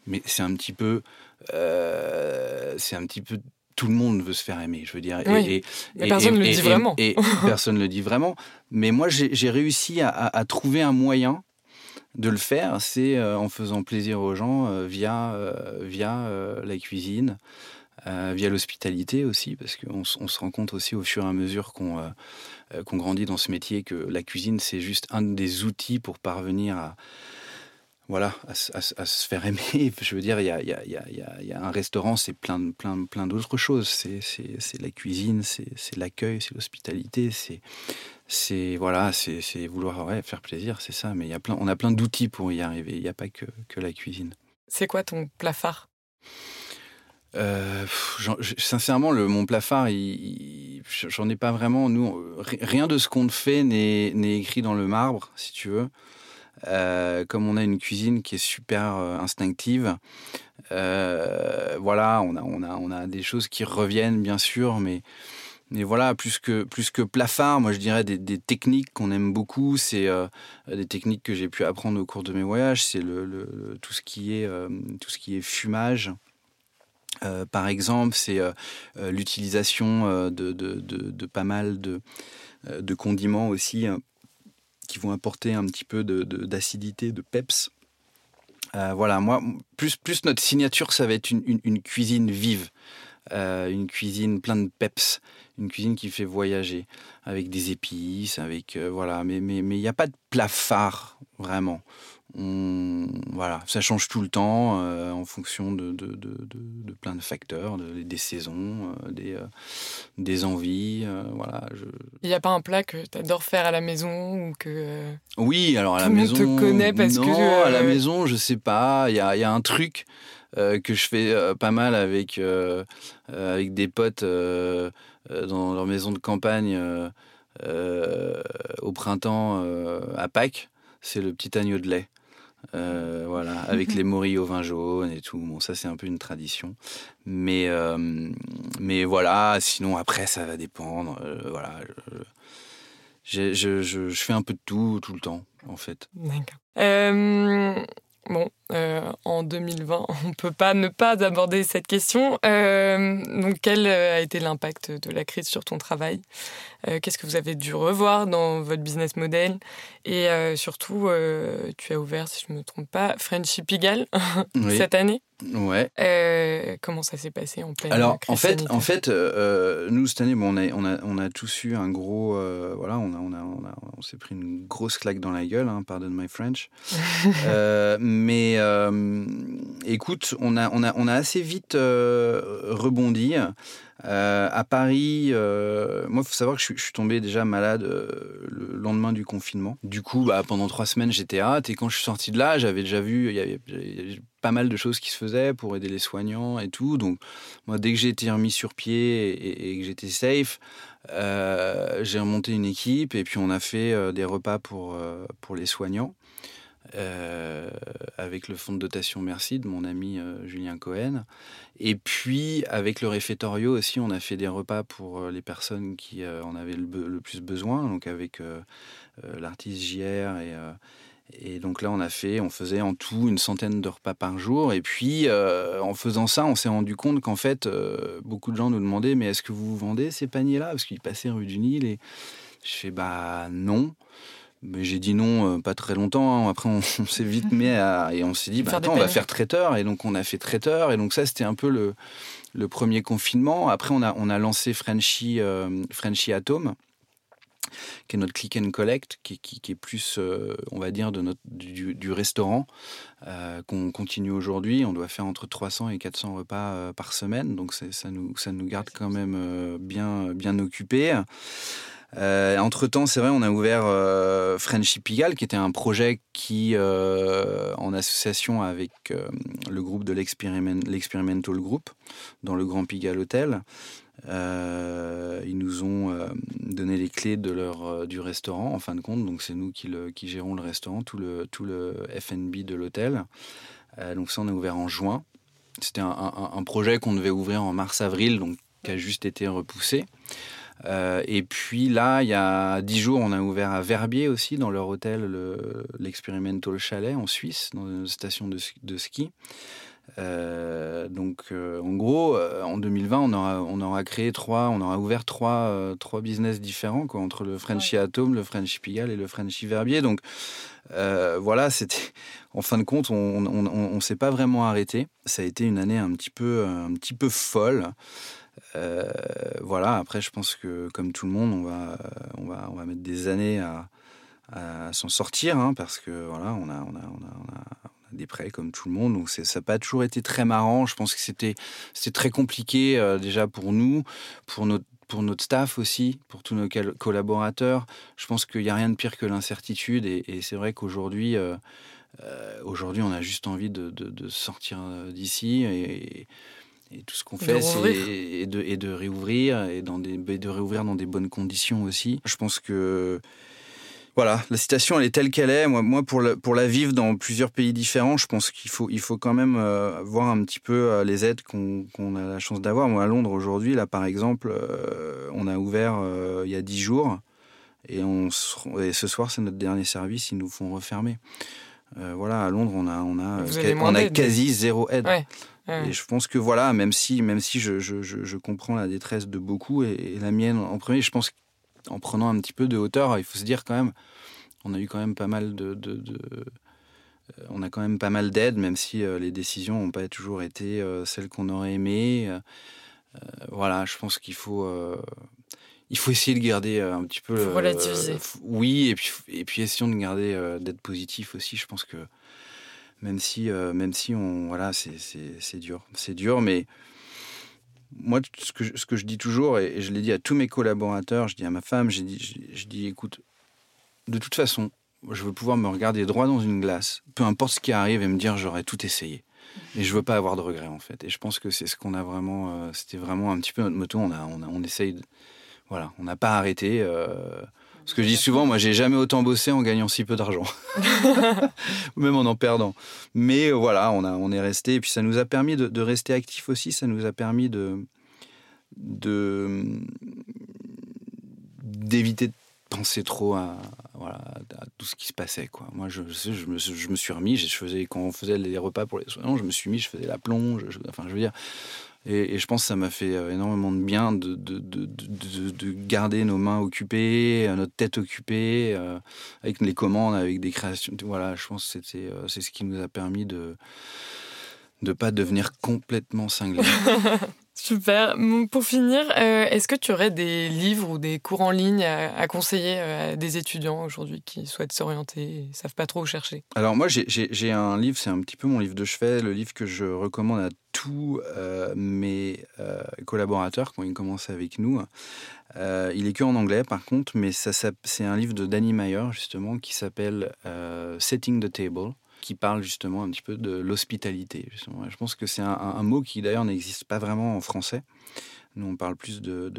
mais c'est un petit peu euh, c'est un petit peu tout le monde veut se faire aimer, je veux dire. Et, personne ne le dit vraiment. Et, personne ne le dit vraiment. Mais moi, j'ai réussi à, trouver un moyen de le faire, c'est euh, en faisant plaisir aux gens euh, via, euh, via la cuisine, via l'hospitalité aussi, parce qu'on on se rend compte aussi au fur et à mesure qu'on qu'on grandit dans ce métier que la cuisine, c'est juste un des outils pour parvenir à voilà, à, se faire aimer. Je veux dire, il y a, y, a, y a, un restaurant, c'est plein, plein, plein d'autres choses. C'est la cuisine, c'est l'accueil, c'est l'hospitalité, c'est voilà, c'est vouloir faire plaisir, c'est ça. Mais y a plein, on a plein d'outils pour y arriver. Il n'y a pas que, que la cuisine. C'est quoi ton plat phare euh, sincèrement, le, mon plat phare, j'en ai pas vraiment. Nous, rien de ce qu'on fait n'est écrit dans le marbre, si tu veux. Euh, comme on a une cuisine qui est super euh, instinctive, euh, voilà, on a, des choses qui reviennent bien sûr, mais, voilà, plus que, plafard, moi je dirais des, techniques qu'on aime beaucoup, c'est des techniques que j'ai pu apprendre au cours de mes voyages, c'est tout, ce qui est, fumage. par exemple, c'est l'utilisation de, de, pas mal de, de condiments aussi qui vont apporter un petit peu d'acidité, de, peps. Euh, voilà, moi, plus, notre signature, ça va être une, cuisine vive, euh, une cuisine pleine de peps, une cuisine qui fait voyager, avec des épices, avec euh, voilà. Mais mais mais il n'y a pas de plat phare vraiment voilà, ça change tout le temps euh, en fonction de, de, de, plein de facteurs, des saisons, euh, des, euh, des envies. voilà, Il n'y a pas un plat que tu adores faire à la maison ou que. oui, alors à la maison. te connaît parce non, que. à la maison, je sais pas. Il y a, y a, un truc que je fais pas mal avec, avec des potes dans leur maison de campagne au printemps à Pâques. C'est le petit agneau de lait. Euh, voilà, avec les morilles au vin jaune et tout. Bon, ça c'est un peu une tradition, mais euh, mais voilà. Sinon après ça va dépendre. Euh, voilà, je, je, je, fais un peu de tout tout le temps en fait. D'accord. bon, en 2020, on peut pas ne pas aborder cette question. donc, quel a été l'impact de la crise sur ton travail? Qu'est-ce que vous avez dû revoir dans votre business model? Et euh, surtout, euh, tu as ouvert, si je ne me trompe pas, Frenchy Pigalle cette année? Ouais. Euh, comment ça s'est passé en pleine Alors, en fait, en fait nous, cette année, bon, on, a, on, a, on a tous eu un gros. voilà, on, a, on, a, on, a, on s'est pris une grosse claque dans la gueule, hein, pardon my French. mais écoute, on a, on, a, assez vite rebondi. Euh, à Paris, euh, moi, il faut savoir que je, suis tombé déjà malade euh, le lendemain du confinement. Du coup, bah, pendant trois semaines, j'étais hâte. Et quand je suis sorti de là, j'avais déjà vu, il y avait, pas mal de choses qui se faisaient pour aider les soignants et tout. Donc, moi, dès que j'ai été remis sur pied et, et que j'étais safe, j'ai remonté une équipe et puis on a fait des repas pour les soignants. Euh, avec le fonds de dotation Merci de mon ami euh, Julien Cohen. Et puis, avec le réfectorio aussi, on a fait des repas pour euh, les personnes qui en avaient le, plus besoin, donc avec l'artiste JR et. Donc là, on a fait, on faisait en tout une centaine de repas par jour. Et puis, en faisant ça, on s'est rendu compte qu'en fait, beaucoup de gens nous demandaient, mais est-ce que vous vendez ces paniers-là? Parce qu'ils passaient rue du Nil. Et je fais, bah non. Mais j'ai dit non euh, pas très longtemps. Hein. Après, on, s'est vite mis à. Et on s'est dit, bah, attends, on va faire traiteur. Et donc, on a fait traiteur. Et donc, ça, c'était un peu le, le premier confinement. Après, on a, on a lancé Frenchy, euh, Frenchy Atom. qui est notre click and collect, qui, qui, est plus, on va dire, de notre, du, restaurant, qu'on continue aujourd'hui. On doit faire entre 300 et 400 repas par semaine, donc ça nous, ça nous garde quand même bien, bien occupés. Euh, entre-temps, c'est vrai, on a ouvert euh, Frenchy Pigalle, qui était un projet qui, euh, en association avec le groupe de l'Experimental Group, dans le Grand Pigalle Hotel, ils nous ont donné les clés du restaurant, en fin de compte. Donc, c'est nous qui, gérons le restaurant, tout le, tout le FB de l'hôtel. donc, ça, on a ouvert en juin. C'était un projet qu'on devait ouvrir en mars-avril, donc qui a juste été repoussé. Euh, et puis là, il y a dix jours, on a ouvert à Verbier aussi, dans leur hôtel, l'Experimental Chalet en Suisse, dans une station de, ski. Euh, donc, euh, en gros, en 2020, on aura, on aura créé trois, on aura ouvert trois, trois business différents, quoi, entre le Frenchy Atom, le Frenchy Pigalle et le Frenchy Verbier. Donc, voilà, c'était, en fin de compte, on ne s'est pas vraiment arrêté. Ça a été une année un petit peu, un petit peu folle. Euh, voilà, après, je pense que comme tout le monde, on va, on va, on va mettre des années à, s'en sortir, hein, parce que voilà, on a, on a, on a, des prêts comme tout le monde. Donc ça n'a pas toujours été très marrant. Je pense que c'était très compliqué euh, déjà pour nous, pour notre pour notre staff aussi, pour tous nos collaborateurs. Je pense qu'il n'y a rien de pire que l'incertitude et, c'est vrai qu'aujourd'hui, euh, aujourd'hui, on a juste envie de, de sortir d'ici et, et tout ce qu'on fait, c'est de, et de réouvrir et dans des, de réouvrir dans des bonnes conditions aussi. Je pense que voilà, la situation elle est telle qu'elle est. Moi, moi pour, la, pour la vivre dans plusieurs pays différents, je pense qu'il faut, il faut quand même euh, voir un petit peu euh, les aides qu'on a la chance d'avoir. Moi, à Londres aujourd'hui, là par exemple, euh, on a ouvert il y a dix jours et, on, et ce soir c'est notre dernier service. Ils nous font refermer. voilà, à Londres, on a, on a, on a quasi zéro aide. Et je pense que voilà, même si, même si je, je, je, comprends la détresse de beaucoup et, la mienne en premier, je pense qu'en prenant un petit peu de hauteur, il faut se dire quand même, on a eu quand même pas mal de, de, euh, on a quand même pas mal d'aide, même si euh, les décisions n'ont pas toujours été euh, celles qu'on aurait aimées. voilà, je pense qu'il faut il faut essayer de garder un petit peu. relativiser. oui, et puis, et puis essayons de garder d'être positif aussi. Je pense que même si, euh, même si on, voilà, c'est dur. C'est dur, mais moi, ce que, ce que je dis toujours, et, je l'ai dit à tous mes collaborateurs, je dis à ma femme, je dis, je, dis, écoute, de toute façon, je veux pouvoir me regarder droit dans une glace, peu importe ce qui arrive, et me dire j'aurais tout essayé. Et je veux pas avoir de regrets en fait. Et je pense que c'est ce qu'on a vraiment, euh, c'était vraiment un petit peu notre moto. On a, on, a, on essaye, voilà, on n'a pas arrêté. Euh, ce que je dis souvent, moi, j'ai jamais autant bossé en gagnant si peu d'argent, même en en perdant. Mais euh, voilà, on, a, on est resté, et puis ça nous a permis de, rester actifs aussi, ça nous a permis de d'éviter de, penser trop à, voilà, à tout ce qui se passait. Quoi. Moi, je, je, me, je me suis remis, je faisais, quand on faisait les repas pour les soignants, je me suis mis, je faisais la plonge, enfin, je veux dire, et, je pense que ça m'a fait euh, énormément de bien de, de, de, de, garder nos mains occupées, euh, notre tête occupée, euh, avec les commandes, avec des créations. Voilà, je pense que c'était, c'est ce qui nous a permis de ne pas devenir complètement cinglés. Super. Pour finir, est-ce que tu aurais des livres ou des cours en ligne à, conseiller à des étudiants aujourd'hui qui souhaitent s'orienter et ne savent pas trop où chercher? Alors moi, j'ai un livre, c'est un petit peu mon livre de chevet, le livre que je recommande à tous euh, mes euh, collaborateurs quand ils commencent avec nous. Euh, il est que en anglais par contre, mais c'est un livre de Danny Meyer justement qui s'appelle Setting the Table qui parle justement un petit peu de l'hospitalité. Je pense que c'est un, mot qui d'ailleurs n'existe pas vraiment en français. Nous, on parle plus de,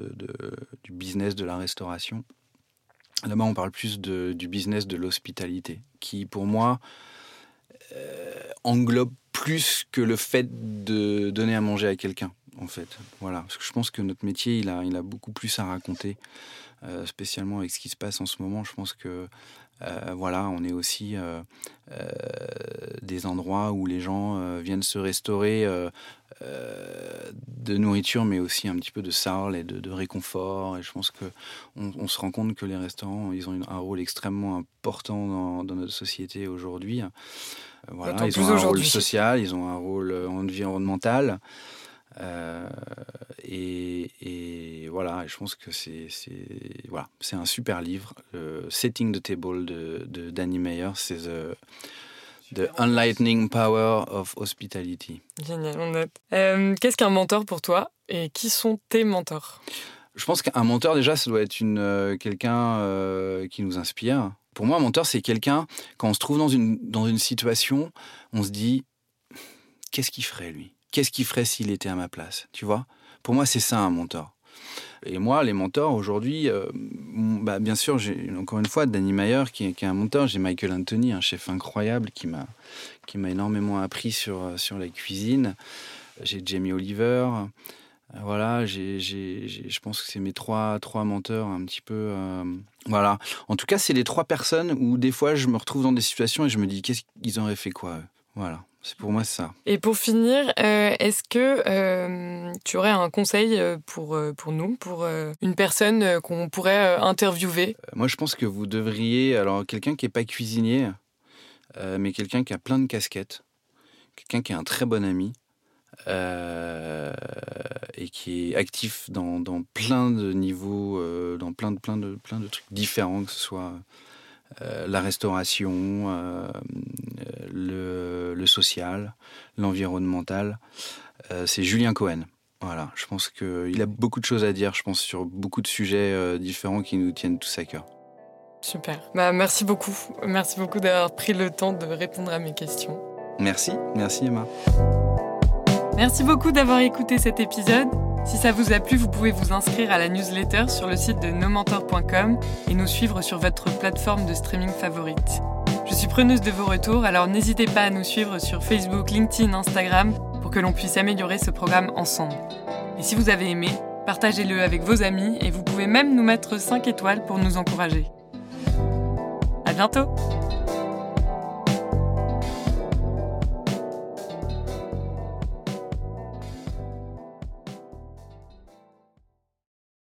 du business de la restauration. Là-bas, on parle plus du business de l'hospitalité, qui pour moi englobe plus que le fait de donner à manger à quelqu'un, en fait. Voilà, parce que je pense que notre métier, il a, il a beaucoup plus à raconter, euh, spécialement avec ce qui se passe en ce moment. Je pense que euh, voilà, on est aussi euh, des endroits où les gens viennent se restaurer de nourriture, mais aussi un petit peu de sarle et de, réconfort. Et je pense que on, se rend compte que les restaurants, ils ont un rôle extrêmement important dans, dans notre société aujourd'hui. Voilà, ils ont un rôle social, ils ont un rôle environnemental. Et, voilà, je pense que c'est voilà, un super livre. Setting the Table de, de Danny Meyer, c'est The, Unlightening Power of Hospitality. Génial, on note. Euh, qu'est-ce qu'un mentor pour toi et qui sont tes mentors? Je pense qu'un mentor, déjà, ça doit être euh, quelqu'un euh, qui nous inspire. Pour moi, un mentor, c'est quelqu'un, quand on se trouve dans une, dans une situation, on se dit qu'est-ce qu'il ferait lui? Qu'est-ce qu'il ferait s'il était à ma place Tu vois? Pour moi, c'est ça un mentor. Et moi, les mentors aujourd'hui, euh, bah, bien sûr, j'ai encore une fois Danny Meyer qui, est un mentor. J'ai Michael Anthony, un chef incroyable qui m'a qui m'a énormément appris sur sur la cuisine. J'ai Jamie Oliver. Euh, voilà, j'ai, je pense que c'est mes trois, trois menteurs un petit peu. Euh, voilà. En tout cas, c'est les trois personnes où des fois je me retrouve dans des situations et je me dis qu'est-ce qu'ils auraient fait quoi Voilà. C'est pour moi ça. Et pour finir, euh, est-ce que euh, tu aurais un conseil euh, pour, pour nous, pour une personne qu'on pourrait interviewer? Moi, je pense que vous devriez, alors quelqu'un qui n'est pas cuisinier, mais quelqu'un qui a plein de casquettes, quelqu'un qui est un très bon ami. et qui est actif dans, dans plein de niveaux, dans plein de, plein, de, plein de trucs différents, que ce soit la restauration, euh, le, social, l'environnemental. Euh, c'est Julien Cohen. Voilà, je pense qu'il a beaucoup de choses à dire, je pense, sur beaucoup de sujets différents qui nous tiennent tous à cœur. Super. Bah, merci beaucoup. Merci beaucoup d'avoir pris le temps de répondre à mes questions. Merci. Merci Emma. Merci beaucoup d'avoir écouté cet épisode. Si ça vous a plu, vous pouvez vous inscrire à la newsletter sur le site de nomentor.com et nous suivre sur votre plateforme de streaming favorite. Je suis preneuse de vos retours, alors n'hésitez pas à nous suivre sur Facebook, LinkedIn, Instagram pour que l'on puisse améliorer ce programme ensemble. Et si vous avez aimé, partagez-le avec vos amis et vous pouvez même nous mettre 5 étoiles pour nous encourager. À bientôt!